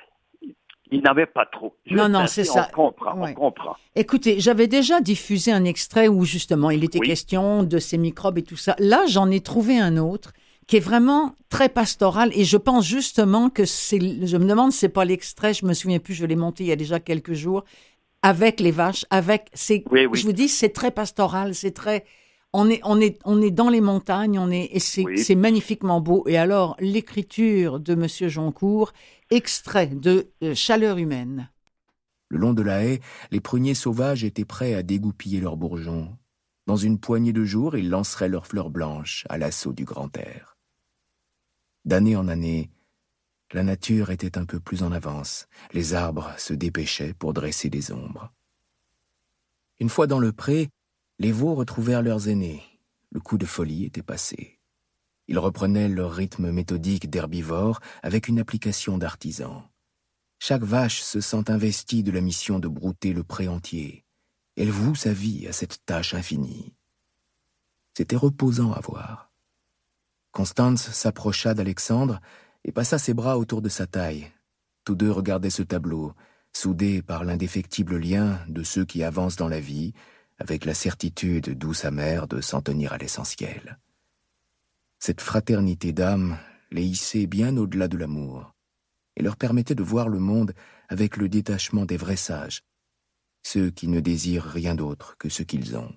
il n'avait pas trop. non, non, c'est ça. On comprend, on comprend. Écoutez, j'avais déjà diffusé un extrait où justement il était question de ces microbes et tout ça. Là, j'en ai trouvé un autre qui est vraiment très pastoral et je pense justement que c'est, je me demande si c'est pas l'extrait, je me souviens plus, je l'ai monté il y a déjà quelques jours, avec les vaches, avec, c'est, je vous dis, c'est très pastoral, c'est très, on est, on est, on est dans les montagnes, on est, et c'est, magnifiquement beau. Et alors, l'écriture de Monsieur Joncourt, extrait de euh, Chaleur humaine. Le long de la haie, les pruniers sauvages étaient prêts à dégoupiller leurs bourgeons. Dans une poignée de jours, ils lanceraient leurs fleurs blanches à l'assaut du grand air. D'année en année, la nature était un peu plus en avance. Les arbres se dépêchaient pour dresser des ombres. Une fois dans le pré, les veaux retrouvèrent leurs aînés. Le coup de folie était passé. Ils reprenaient leur rythme méthodique d'herbivores avec une application d'artisans. Chaque vache se sent investie de la mission de brouter le pré entier. Elle voue sa vie à cette tâche infinie. C'était reposant à voir. Constance s'approcha d'Alexandre et passa ses bras autour de sa taille. Tous deux regardaient ce tableau, soudés par l'indéfectible lien de ceux qui avancent dans la vie, avec la certitude douce amère de s'en tenir à l'essentiel. Cette fraternité d'âme les hissait bien au-delà de l'amour, et leur permettait de voir le monde avec le détachement des vrais sages, ceux qui ne désirent rien d'autre que ce qu'ils ont.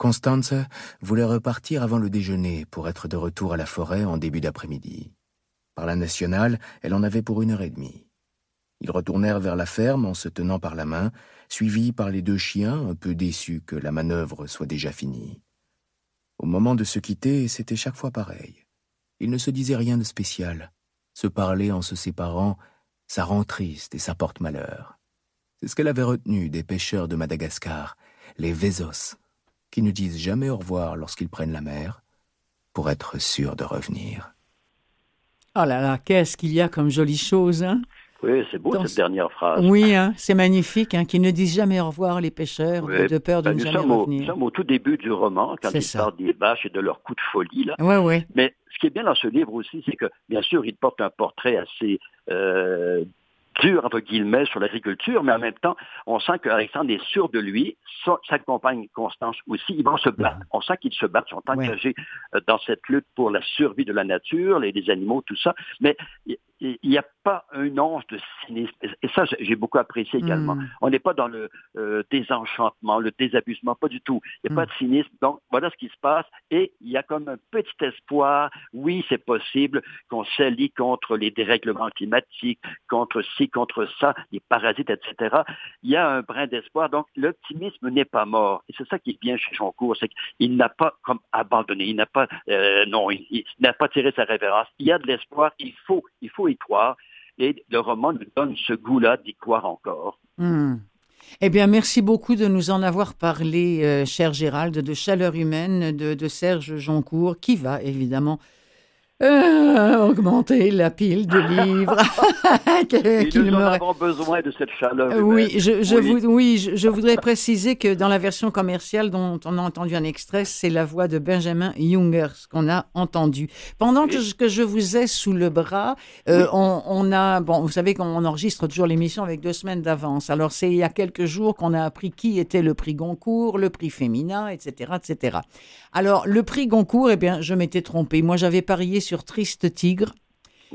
Constance voulait repartir avant le déjeuner pour être de retour à la forêt en début d'après-midi. Par la nationale, elle en avait pour une heure et demie. Ils retournèrent vers la ferme en se tenant par la main, suivis par les deux chiens, un peu déçus que la manœuvre soit déjà finie. Au moment de se quitter, c'était chaque fois pareil. Ils ne se disaient rien de spécial. Se parler en se séparant, ça rend triste et ça porte malheur. C'est ce qu'elle avait retenu des pêcheurs de Madagascar, les Vésos, qui ne disent jamais au revoir lorsqu'ils prennent la mer, pour être sûrs de revenir. Oh là là, qu'est-ce qu'il y a comme jolie chose, hein? Oui, c'est beau cette dernière phrase. Oui, hein, c'est magnifique, hein, qu'ils ne disent jamais au revoir les pêcheurs, de peur de ben, ne jamais revenir. nous sommes au tout début du roman, quand ils parlent des vaches et de leur coup de folie. Là. Ouais, ouais. Mais ce qui est bien dans ce livre aussi, c'est que, bien sûr, il porte un portrait assez euh, dur, entre guillemets, sur l'agriculture, mais en même temps, on sent qu'Alexandre est sûr de lui, sa, compagne Constance aussi, ils vont se battre. On sent qu'ils se battent, ils sont engagés euh, dans cette lutte pour la survie de la nature, les, les animaux, tout ça, mais il n'y a pas un once de cynisme. Et ça, j'ai beaucoup apprécié également. Hmm. On n'est pas dans le euh, désenchantement, le désabusement, pas du tout. Il n'y a pas hmm. de cynisme. Donc, voilà ce qui se passe. Et il y a comme un petit espoir. Oui, c'est possible qu'on s'allie contre les dérèglements climatiques, contre ci, contre ça, les parasites, etc. Il y a un brin d'espoir. Donc, l'optimisme n'est pas mort. Et c'est ça qui est bien chez Joncourt, c'est qu'il n'a pas comme abandonné. Il n'a pas, euh, non, il, n'a pas tiré sa révérence. Il y a de l'espoir. Il faut, il faut Et le roman nous donne ce goût-là d'y croire encore. Hmm. Eh bien, merci beaucoup de nous en avoir parlé, euh, cher Gérald, de Chaleur humaine de, de Serge Joncourt, qui va évidemment euh, augmenter la pile de *laughs* livres. *laughs* nous en avons besoin de cette chaleur. oui, je, je oui. oui, je, voudrais préciser que dans la version commerciale dont on a entendu un extrait, c'est la voix de Benjamin Jungers qu'on a entendu. Pendant que, je, que, je vous ai sous le bras, euh, on, on, a, bon, vous savez qu'on enregistre toujours l'émission avec deux semaines d'avance. Alors c'est il y a quelques jours qu'on a appris qui était le prix Goncourt, le prix Féminin, etc., etc. Alors le prix Goncourt, eh bien, je m'étais trompé. Moi, j'avais parié sur sur Triste Tigre.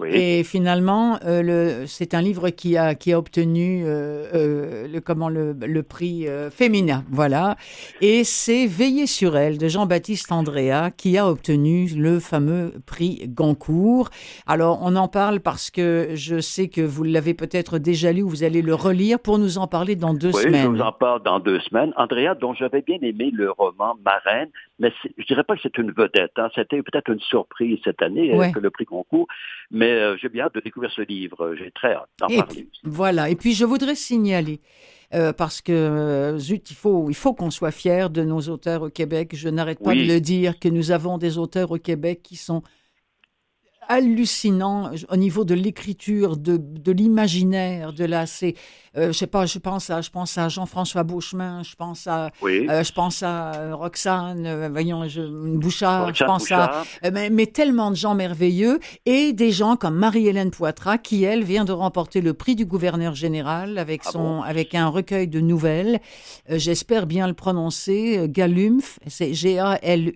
Et finalement, euh, c'est un livre qui a, qui a obtenu euh, euh, le, comment, le, le prix féminin. Voilà. Et c'est Veiller sur elle de Jean-Baptiste Andrea qui a obtenu le fameux prix Goncourt. Alors, on en parle parce que je sais que vous l'avez peut-être déjà lu ou vous allez le relire pour nous en parler dans deux semaines. Oui, je vous en parle dans deux semaines. Andrea, dont j'avais bien aimé le roman Marraine, mais je dirais pas que c'est une vedette. Hein. C'était peut-être une surprise cette année que le prix Goncourt. Mais euh, j'ai bien hâte de découvrir ce livre. J'ai très hâte d'en parler. voilà. Et puis, je voudrais signaler, euh, parce que, euh, zut, il faut, il faut qu'on soit fier de nos auteurs au Québec. Je n'arrête pas de le dire, que nous avons des auteurs au Québec qui sont hallucinants au niveau de l'écriture, de, de l'imaginaire, de la... C'est euh, je sais pas, je pense à, je pense à Jean-François Beauchemin, je pense à, Oui. euh, je pense à euh, Roxane, euh, voyons, je, Bouchard, je pense à, Bouchard. euh, mais, mais tellement de gens merveilleux et des gens comme Marie-Hélène Poitras qui, elle, vient de remporter le prix du gouverneur général avec Ah son, bon? avec un recueil de nouvelles. Euh, J'espère bien le prononcer. euh, Galumph, c'est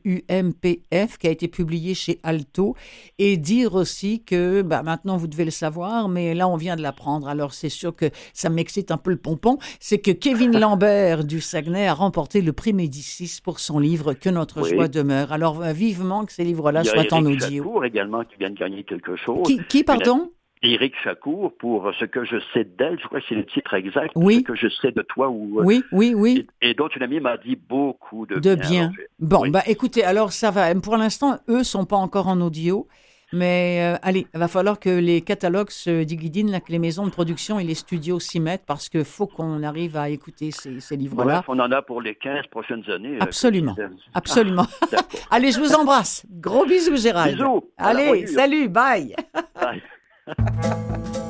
G-A-L-U-M-P-F, qui a été publié chez Alto. Et dire aussi que, bah, maintenant vous devez le savoir, mais là on vient de l'apprendre. Alors c'est sûr que ça m'excite un peu le pompon. C'est que Kevin *laughs* Lambert du Saguenay a remporté le prix Médicis pour son livre Que notre Oui. joie demeure. Alors euh, vivement que ces livres-là soient en audio. Chacour également qui vient de gagner quelque chose. Qui, qui, pardon? Éric Chacour pour ce que je sais d'elle, je crois que c'est le titre exact. Oui. Ce que je sais de toi ou. euh, Oui, oui, oui. Et, et d'autres, une amie m'a dit beaucoup de, De bien. Bon, Oui. bah écoutez, alors ça va. Pour l'instant, eux sont pas encore en audio. Mais euh, allez, il va falloir que les catalogues se digidinent, là, que les maisons de production et les studios s'y mettent parce qu'il faut qu'on arrive à écouter ces, ces livres-là. Bref, on en a pour les 15 prochaines années. euh, Absolument. Absolument. Ah, *laughs* d'accord. *laughs* allez, je vous embrasse. Gros bisous, Gérald. Bisous. Allez, salut, bye. Bye. *laughs*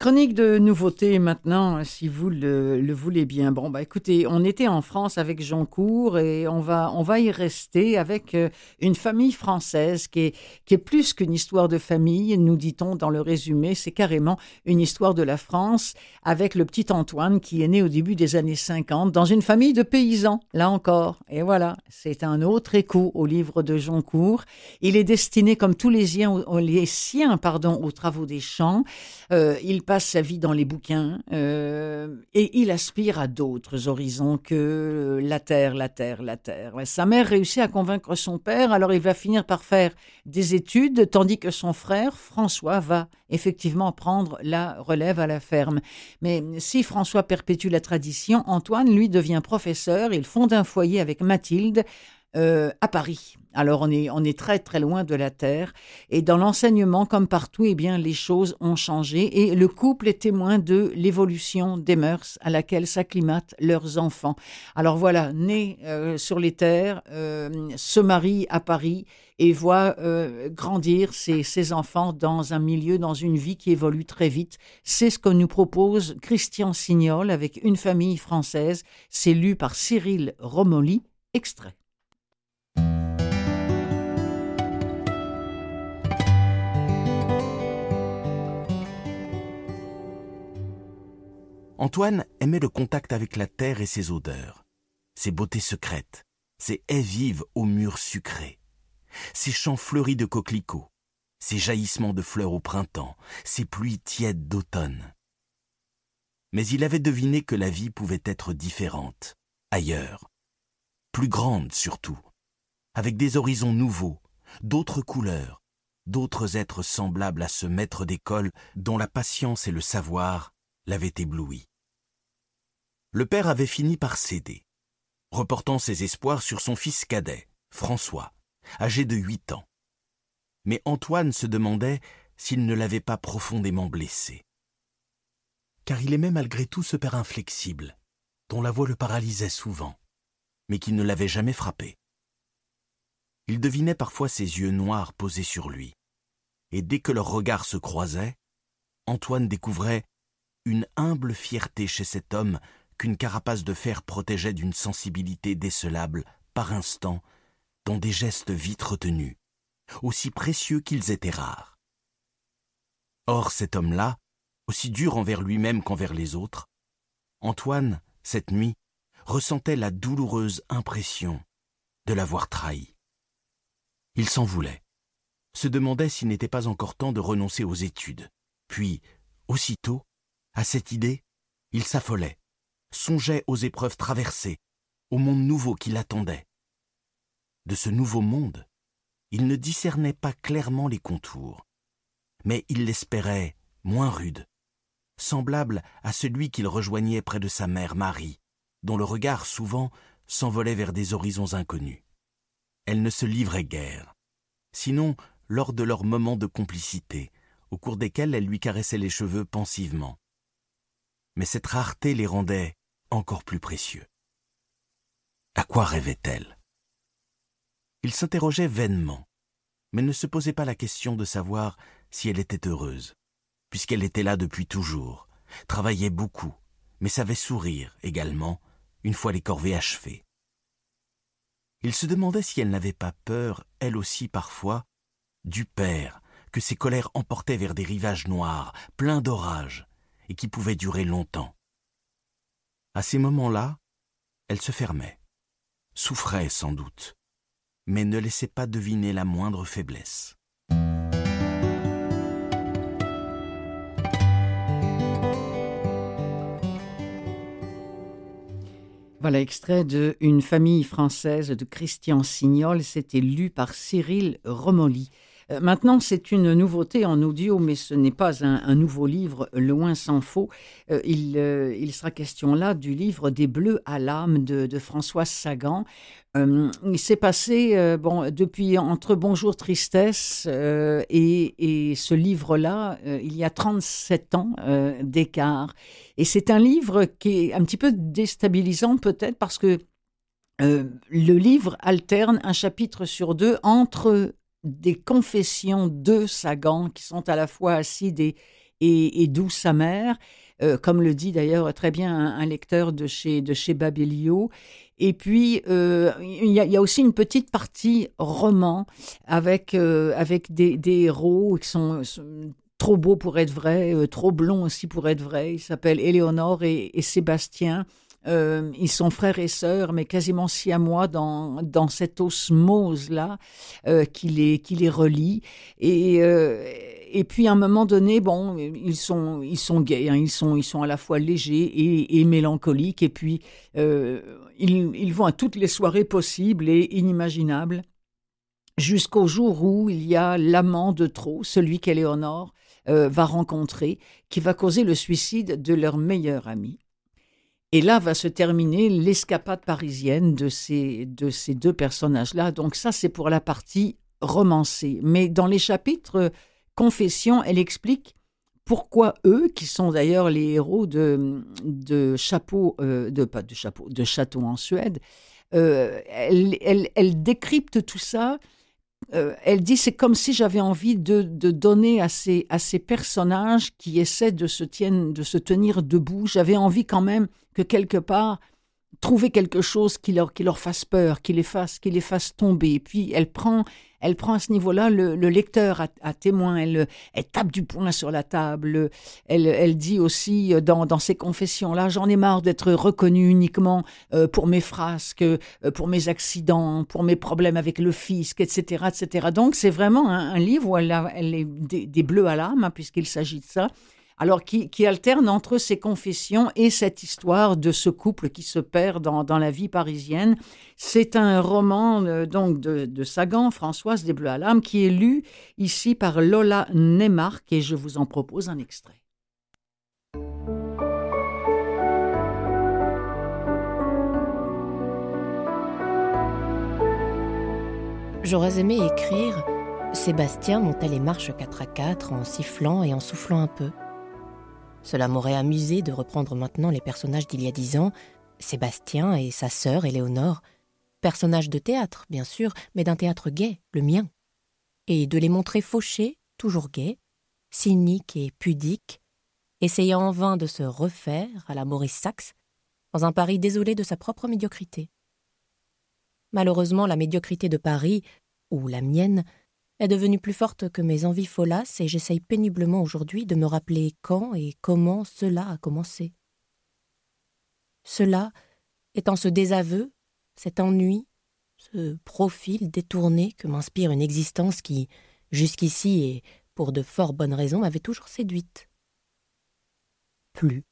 Chronique de nouveautés maintenant, si vous le, le voulez bien. Bon, bah écoutez, on était en France avec Jean Cour et on va, on va y rester avec euh, une famille française qui est, qui est plus qu'une histoire de famille, nous dit-on dans le résumé. C'est carrément une histoire de la France avec le petit Antoine qui est né au début des années 50 dans une famille de paysans, là encore. Et voilà, c'est un autre écho au livre de Jean Cour. Il est destiné, comme tous les siens, les siens pardon, aux travaux des champs. Euh, il passe sa vie dans les bouquins euh, et il aspire à d'autres horizons que la terre, la terre, la terre. Sa mère réussit à convaincre son père, alors il va finir par faire des études, tandis que son frère, François, va effectivement prendre la relève à la ferme. Mais si François perpétue la tradition, Antoine, lui, devient professeur. Il fonde un foyer avec Mathilde euh, à Paris. Alors on est, très très loin de la terre et dans l'enseignement comme partout, eh bien les choses ont changé et le couple est témoin de l'évolution des mœurs à laquelle s'acclimatent leurs enfants. Alors voilà, né euh, sur les terres, euh, se marie à Paris et voit grandir ses, ses enfants dans un milieu, dans une vie qui évolue très vite. C'est ce que nous propose Christian Signol avec une famille française. C'est lu par Cyril Romoli. Extrait. Antoine aimait le contact avec la terre et ses odeurs, ses beautés secrètes, ses haies vives aux murs sucrés, ses champs fleuris de coquelicots, ses jaillissements de fleurs au printemps, ses pluies tièdes d'automne. Mais il avait deviné que la vie pouvait être différente, ailleurs, plus grande surtout, avec des horizons nouveaux, d'autres couleurs, d'autres êtres semblables à ce maître d'école dont la patience et le savoir l'avaient ébloui. Le père avait fini par céder, reportant ses espoirs sur son fils cadet, François, âgé de huit ans. Mais Antoine se demandait s'il ne l'avait pas profondément blessé. Car il aimait malgré tout ce père inflexible, dont la voix le paralysait souvent, mais qui ne l'avait jamais frappé. Il devinait parfois ses yeux noirs posés sur lui, et dès que leurs regards se croisaient, Antoine découvrait une humble fierté chez cet homme qu'une carapace de fer protégeait d'une sensibilité décelable par instant dans des gestes vite retenus, aussi précieux qu'ils étaient rares. Or cet homme-là, aussi dur envers lui-même qu'envers les autres, Antoine, cette nuit, ressentait la douloureuse impression de l'avoir trahi. Il s'en voulait, se demandait s'il n'était pas encore temps de renoncer aux études, puis, aussitôt, à cette idée, il s'affolait, songeait aux épreuves traversées, au monde nouveau qui l'attendait. De ce nouveau monde, il ne discernait pas clairement les contours, mais il l'espérait moins rude, semblable à celui qu'il rejoignait près de sa mère Marie, dont le regard souvent s'envolait vers des horizons inconnus. Elle ne se livrait guère, sinon lors de leurs moments de complicité, au cours desquels elle lui caressait les cheveux pensivement. Mais cette rareté les rendait encore plus précieux. À quoi rêvait-elle Il s'interrogeait vainement, mais ne se posait pas la question de savoir si elle était heureuse, puisqu'elle était là depuis toujours, travaillait beaucoup, mais savait sourire également une fois les corvées achevées. Il se demandait si elle n'avait pas peur, elle aussi parfois, du père que ses colères emportaient vers des rivages noirs, pleins d'orages, et qui pouvaient durer longtemps. À ces moments-là, elle se fermait, souffrait sans doute, mais ne laissait pas deviner la moindre faiblesse. Voilà, extrait de Une famille française de Christian Signol. C'était lu par Cyril Romoli. Euh, maintenant, c'est une nouveauté en audio, mais ce n'est pas un, nouveau livre, loin s'en faut. Euh, euh, il, sera question là du livre Des Bleus à l'âme de, de Françoise Sagan. il s'est passé, bon, depuis entre Bonjour Tristesse et, ce livre-là, il y a 37 ans d'écart. Et c'est un livre qui est un petit peu déstabilisant peut-être parce que le livre alterne un chapitre sur deux entre des confessions de Sagan qui sont à la fois acides et, et, douces amères, euh, comme le dit d'ailleurs très bien un, lecteur de chez, de chez Babelio. Et puis, euh, il, y a, aussi une petite partie roman avec, euh, avec des, des, héros qui sont, trop beaux pour être vrais, trop blonds aussi pour être vrais. Ils s'appellent Éléonore et, et Sébastien. Euh, ils sont frères et sœurs, mais quasiment si à moi dans, dans cette osmose-là euh, qui, les, qui les relie. Et, euh, et puis à un moment donné, bon, ils sont, ils sont gays, hein. ils, sont, ils sont à la fois légers et, mélancoliques, et puis ils, ils vont à toutes les soirées possibles et inimaginables jusqu'au jour où il y a l'amant de trop, celui qu'Éléonore va rencontrer, qui va causer le suicide de leur meilleur ami. Et là va se terminer l'escapade parisienne de ces, de ces deux personnages-là. Donc ça, c'est pour la partie romancée. Mais dans les chapitres Confession, elle explique pourquoi eux, qui sont d'ailleurs les héros de, chapeau, euh, de de chapeau, de château en Suède, euh, elle, décrypte tout ça euh, elle dit c'est comme si j'avais envie de, donner à ces, personnages qui essaient de se tenir debout, j'avais envie quand même que quelque part trouver quelque chose qui leur, qui leur fasse peur, qui les fasse, qui les fasse tomber. Puis elle prend, elle prend à ce niveau-là le, lecteur à, témoin. Elle, elle, tape du poing sur la table. Elle, elle dit aussi dans, dans ses confessions-là, j'en ai marre d'être reconnue uniquement euh, pour mes frasques, euh, pour mes accidents, pour mes problèmes avec le fisc, etc., etc. Donc c'est vraiment un, livre où elle a, elle est des, bleus à l'âme, hein, puisqu'il s'agit de ça alors qui, alterne entre ces confessions et cette histoire de ce couple qui se perd dans, la vie parisienne. C'est un roman euh, donc de, Sagan, Françoise des Bleus à l'âme, qui est lu ici par Lola Neymark et je vous en propose un extrait. J'aurais aimé écrire Sébastien montait les marches quatre à quatre en sifflant et en soufflant un peu. Cela m'aurait amusé de reprendre maintenant les personnages d'il y a dix ans, Sébastien et sa sœur Éléonore, personnages de théâtre, bien sûr, mais d'un théâtre gai, le mien, et de les montrer fauchés, toujours gais, cyniques et pudiques, essayant en vain de se refaire à la Maurice Sachs, dans un Paris désolé de sa propre médiocrité. Malheureusement, la médiocrité de Paris, ou la mienne, est devenue plus forte que mes envies folasses et j'essaye péniblement aujourd'hui de me rappeler quand et comment cela a commencé. Cela étant ce désaveu, cet ennui, ce profil détourné que m'inspire une existence qui, jusqu'ici et pour de fort bonnes raisons, m'avait toujours séduite. Plus.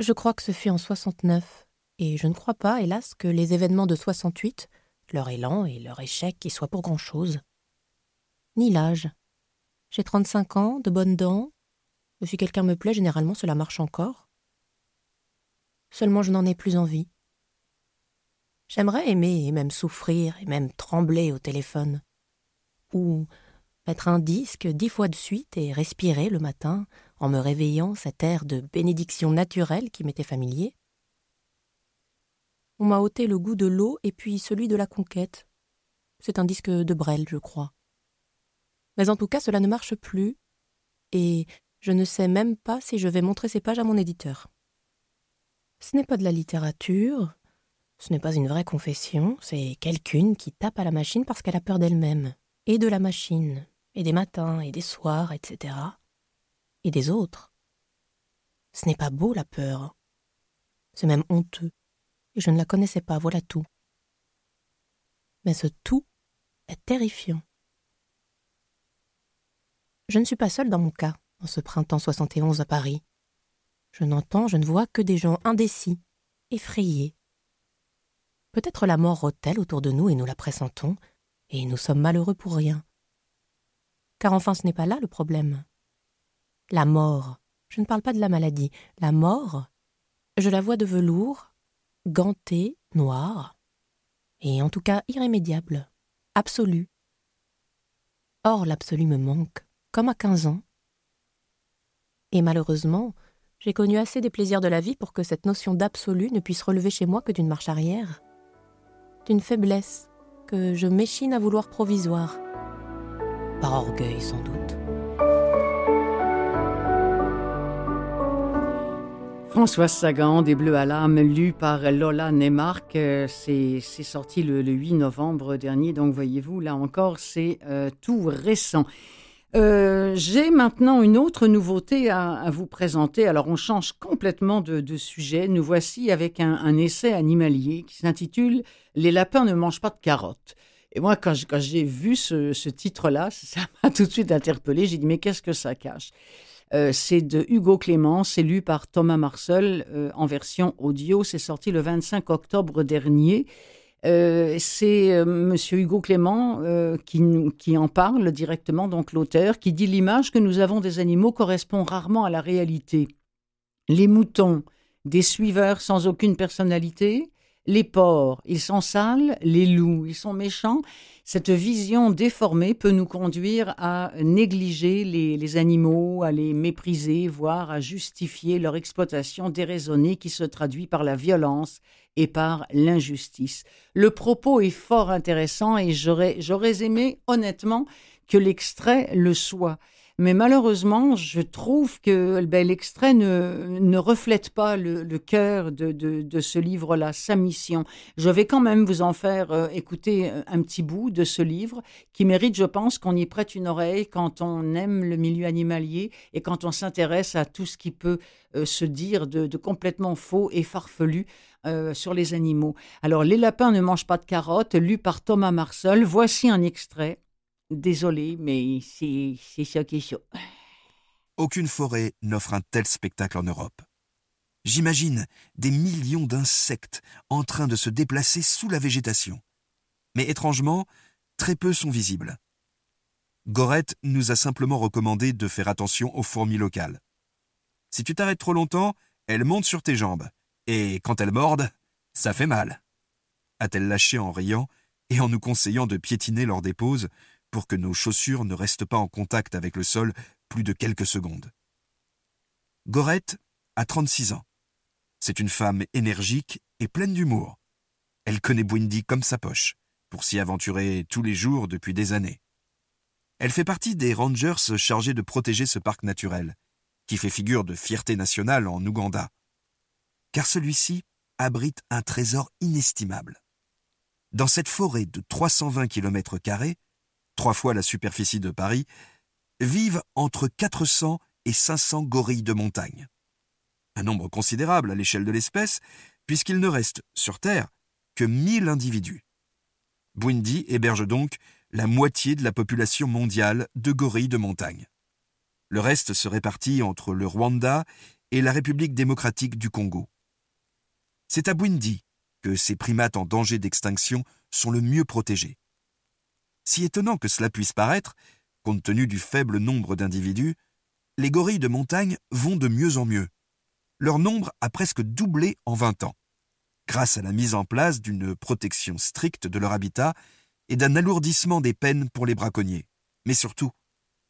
Je crois que ce fut en 69, et je ne crois pas, hélas, que les événements de 68 leur élan et leur échec qui soient pour grand-chose. Ni l'âge. J'ai trente-cinq ans, de bonnes dents. Si quelqu'un me plaît, généralement cela marche encore. Seulement je n'en ai plus envie. J'aimerais aimer et même souffrir et même trembler au téléphone. Ou mettre un disque dix fois de suite et respirer le matin en me réveillant cet air de bénédiction naturelle qui m'était familier. On m'a ôté le goût de l'eau et puis celui de la conquête. C'est un disque de Brel, je crois. Mais en tout cas, cela ne marche plus, et je ne sais même pas si je vais montrer ces pages à mon éditeur. Ce n'est pas de la littérature, ce n'est pas une vraie confession, c'est quelqu'une qui tape à la machine parce qu'elle a peur d'elle-même, et de la machine, et des matins, et des soirs, etc. Et des autres. Ce n'est pas beau la peur. C'est même honteux, et je ne la connaissais pas, voilà tout. Mais ce tout est terrifiant. Je ne suis pas seule dans mon cas, en ce printemps 71 à Paris. Je n'entends, je ne vois que des gens indécis, effrayés. Peut-être la mort rôde-t-elle autour de nous et nous la pressentons, et nous sommes malheureux pour rien. Car enfin ce n'est pas là le problème. La mort, je ne parle pas de la maladie, la mort, je la vois de velours, gantée, noire, et en tout cas irrémédiable, absolue. Or l'absolu me manque, comme à quinze ans. Et malheureusement, j'ai connu assez des plaisirs de la vie pour que cette notion d'absolu ne puisse relever chez moi que d'une marche arrière, d'une faiblesse que je m'échine à vouloir provisoire, par orgueil sans doute. Françoise Sagan, des Bleus à l'âme, lu par Lola Neymark. Euh, c'est sorti le, 8 novembre dernier, donc voyez-vous, là encore, c'est euh, tout récent. Euh, j'ai maintenant une autre nouveauté à, vous présenter. Alors, on change complètement de, sujet. Nous voici avec un, essai animalier qui s'intitule Les lapins ne mangent pas de carottes. Et moi, quand j'ai vu ce, titre-là, *laughs* ça m'a tout de suite interpellé. J'ai dit, mais qu'est-ce que ça cache? Euh, C'est de Hugo Clément, c'est lu par Thomas Marcel euh, en version audio. C'est sorti le 25 octobre dernier. Euh, c'est Monsieur Hugo Clément qui, en parle directement, donc l'auteur, qui dit l'image que nous avons des animaux correspond rarement à la réalité. Les moutons, des suiveurs sans aucune personnalité, les porcs, ils sont sales, les loups, ils sont méchants. Cette vision déformée peut nous conduire à négliger les, animaux, à les mépriser, voire à justifier leur exploitation déraisonnée qui se traduit par la violence et par l'injustice. Le propos est fort intéressant et j'aurais aimé honnêtement que l'extrait le soit. Mais malheureusement, je trouve que ben, l'extrait ne, ne, reflète pas le, cœur de, ce livre-là, sa mission. Je vais quand même vous en faire euh, écouter euh, un petit bout de ce livre qui mérite, je pense, qu'on y prête une oreille quand on aime le milieu animalier et quand on s'intéresse à tout ce qui peut euh, se dire de, complètement faux et farfelu sur les animaux. Alors, Les lapins ne mangent pas de carottes, lu par Thomas Marcel. Voici un extrait. Désolé, mais c'est ça qui est chaud. Aucune forêt n'offre un tel spectacle en Europe. J'imagine des millions d'insectes en train de se déplacer sous la végétation. Mais étrangement, très peu sont visibles. Gorette nous a simplement recommandé de faire attention aux fourmis locales. Si tu t'arrêtes trop longtemps, elles montent sur tes jambes, et quand elles mordent, ça fait mal. A-t-elle lâché en riant et en nous conseillant de piétiner lors des pauses pour que nos chaussures ne restent pas en contact avec le sol plus de quelques secondes. Gorette a 36 ans. C'est une femme énergique et pleine d'humour. Elle connaît Bwindi comme sa poche, pour s'y aventurer tous les jours depuis des années. Elle fait partie des rangers chargés de protéger ce parc naturel, qui fait figure de fierté nationale en Ouganda. Car celui-ci abrite un trésor inestimable. Dans cette forêt de 320 km, trois fois la superficie de Paris, vivent entre 400 et 500 gorilles de montagne. Un nombre considérable à l'échelle de l'espèce, puisqu'il ne reste sur Terre que 1000 individus. Bwindi héberge donc la moitié de la population mondiale de gorilles de montagne. Le reste se répartit entre le Rwanda et la République démocratique du Congo. C'est à Bwindi que ces primates en danger d'extinction sont le mieux protégés. Si étonnant que cela puisse paraître, compte tenu du faible nombre d'individus, les gorilles de montagne vont de mieux en mieux. Leur nombre a presque doublé en 20 ans, grâce à la mise en place d'une protection stricte de leur habitat et d'un alourdissement des peines pour les braconniers, mais surtout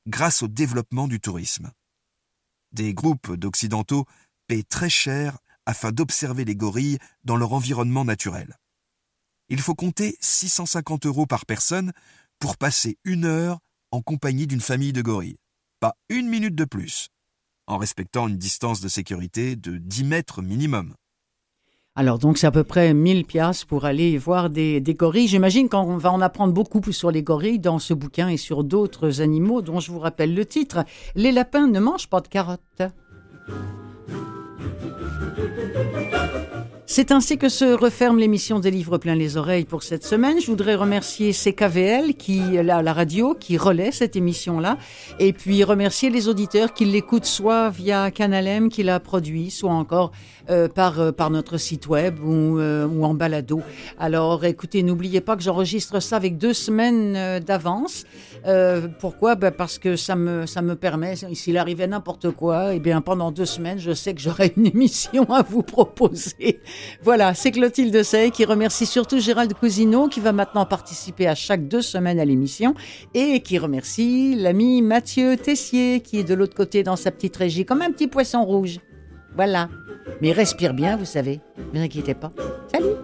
grâce au développement du tourisme. Des groupes d'Occidentaux paient très cher afin d'observer les gorilles dans leur environnement naturel. Il faut compter 650 euros par personne pour passer une heure en compagnie d'une famille de gorilles. Pas une minute de plus, en respectant une distance de sécurité de 10 mètres minimum. Alors donc c'est à peu près 1000 pièces pour aller voir des gorilles. J'imagine qu'on va en apprendre beaucoup plus sur les gorilles dans ce bouquin et sur d'autres animaux dont je vous rappelle le titre. Les lapins ne mangent pas de carottes. C'est ainsi que se referme l'émission des livres plein les oreilles pour cette semaine. Je voudrais remercier CKVL, qui, la, la radio, qui relaie cette émission-là, et puis remercier les auditeurs qui l'écoutent soit via Canal M qui l'a produit, soit encore euh, par, euh, par notre site web ou, euh, ou en balado. Alors écoutez, n'oubliez pas que j'enregistre ça avec deux semaines d'avance. Pourquoi? Ben Parce que ça me, ça me permet, s'il arrivait n'importe quoi, eh bien pendant deux semaines, je sais que j'aurai une *laughs* émission à vous proposer. Voilà, c'est Clotilde Sey qui remercie surtout Gérald Cousineau qui va maintenant participer à chaque deux semaines à l'émission et qui remercie l'ami Mathieu Tessier qui est de l'autre côté dans sa petite régie comme un petit poisson rouge. Voilà. Mais respire bien, vous savez. Ne vous inquiétez pas. Salut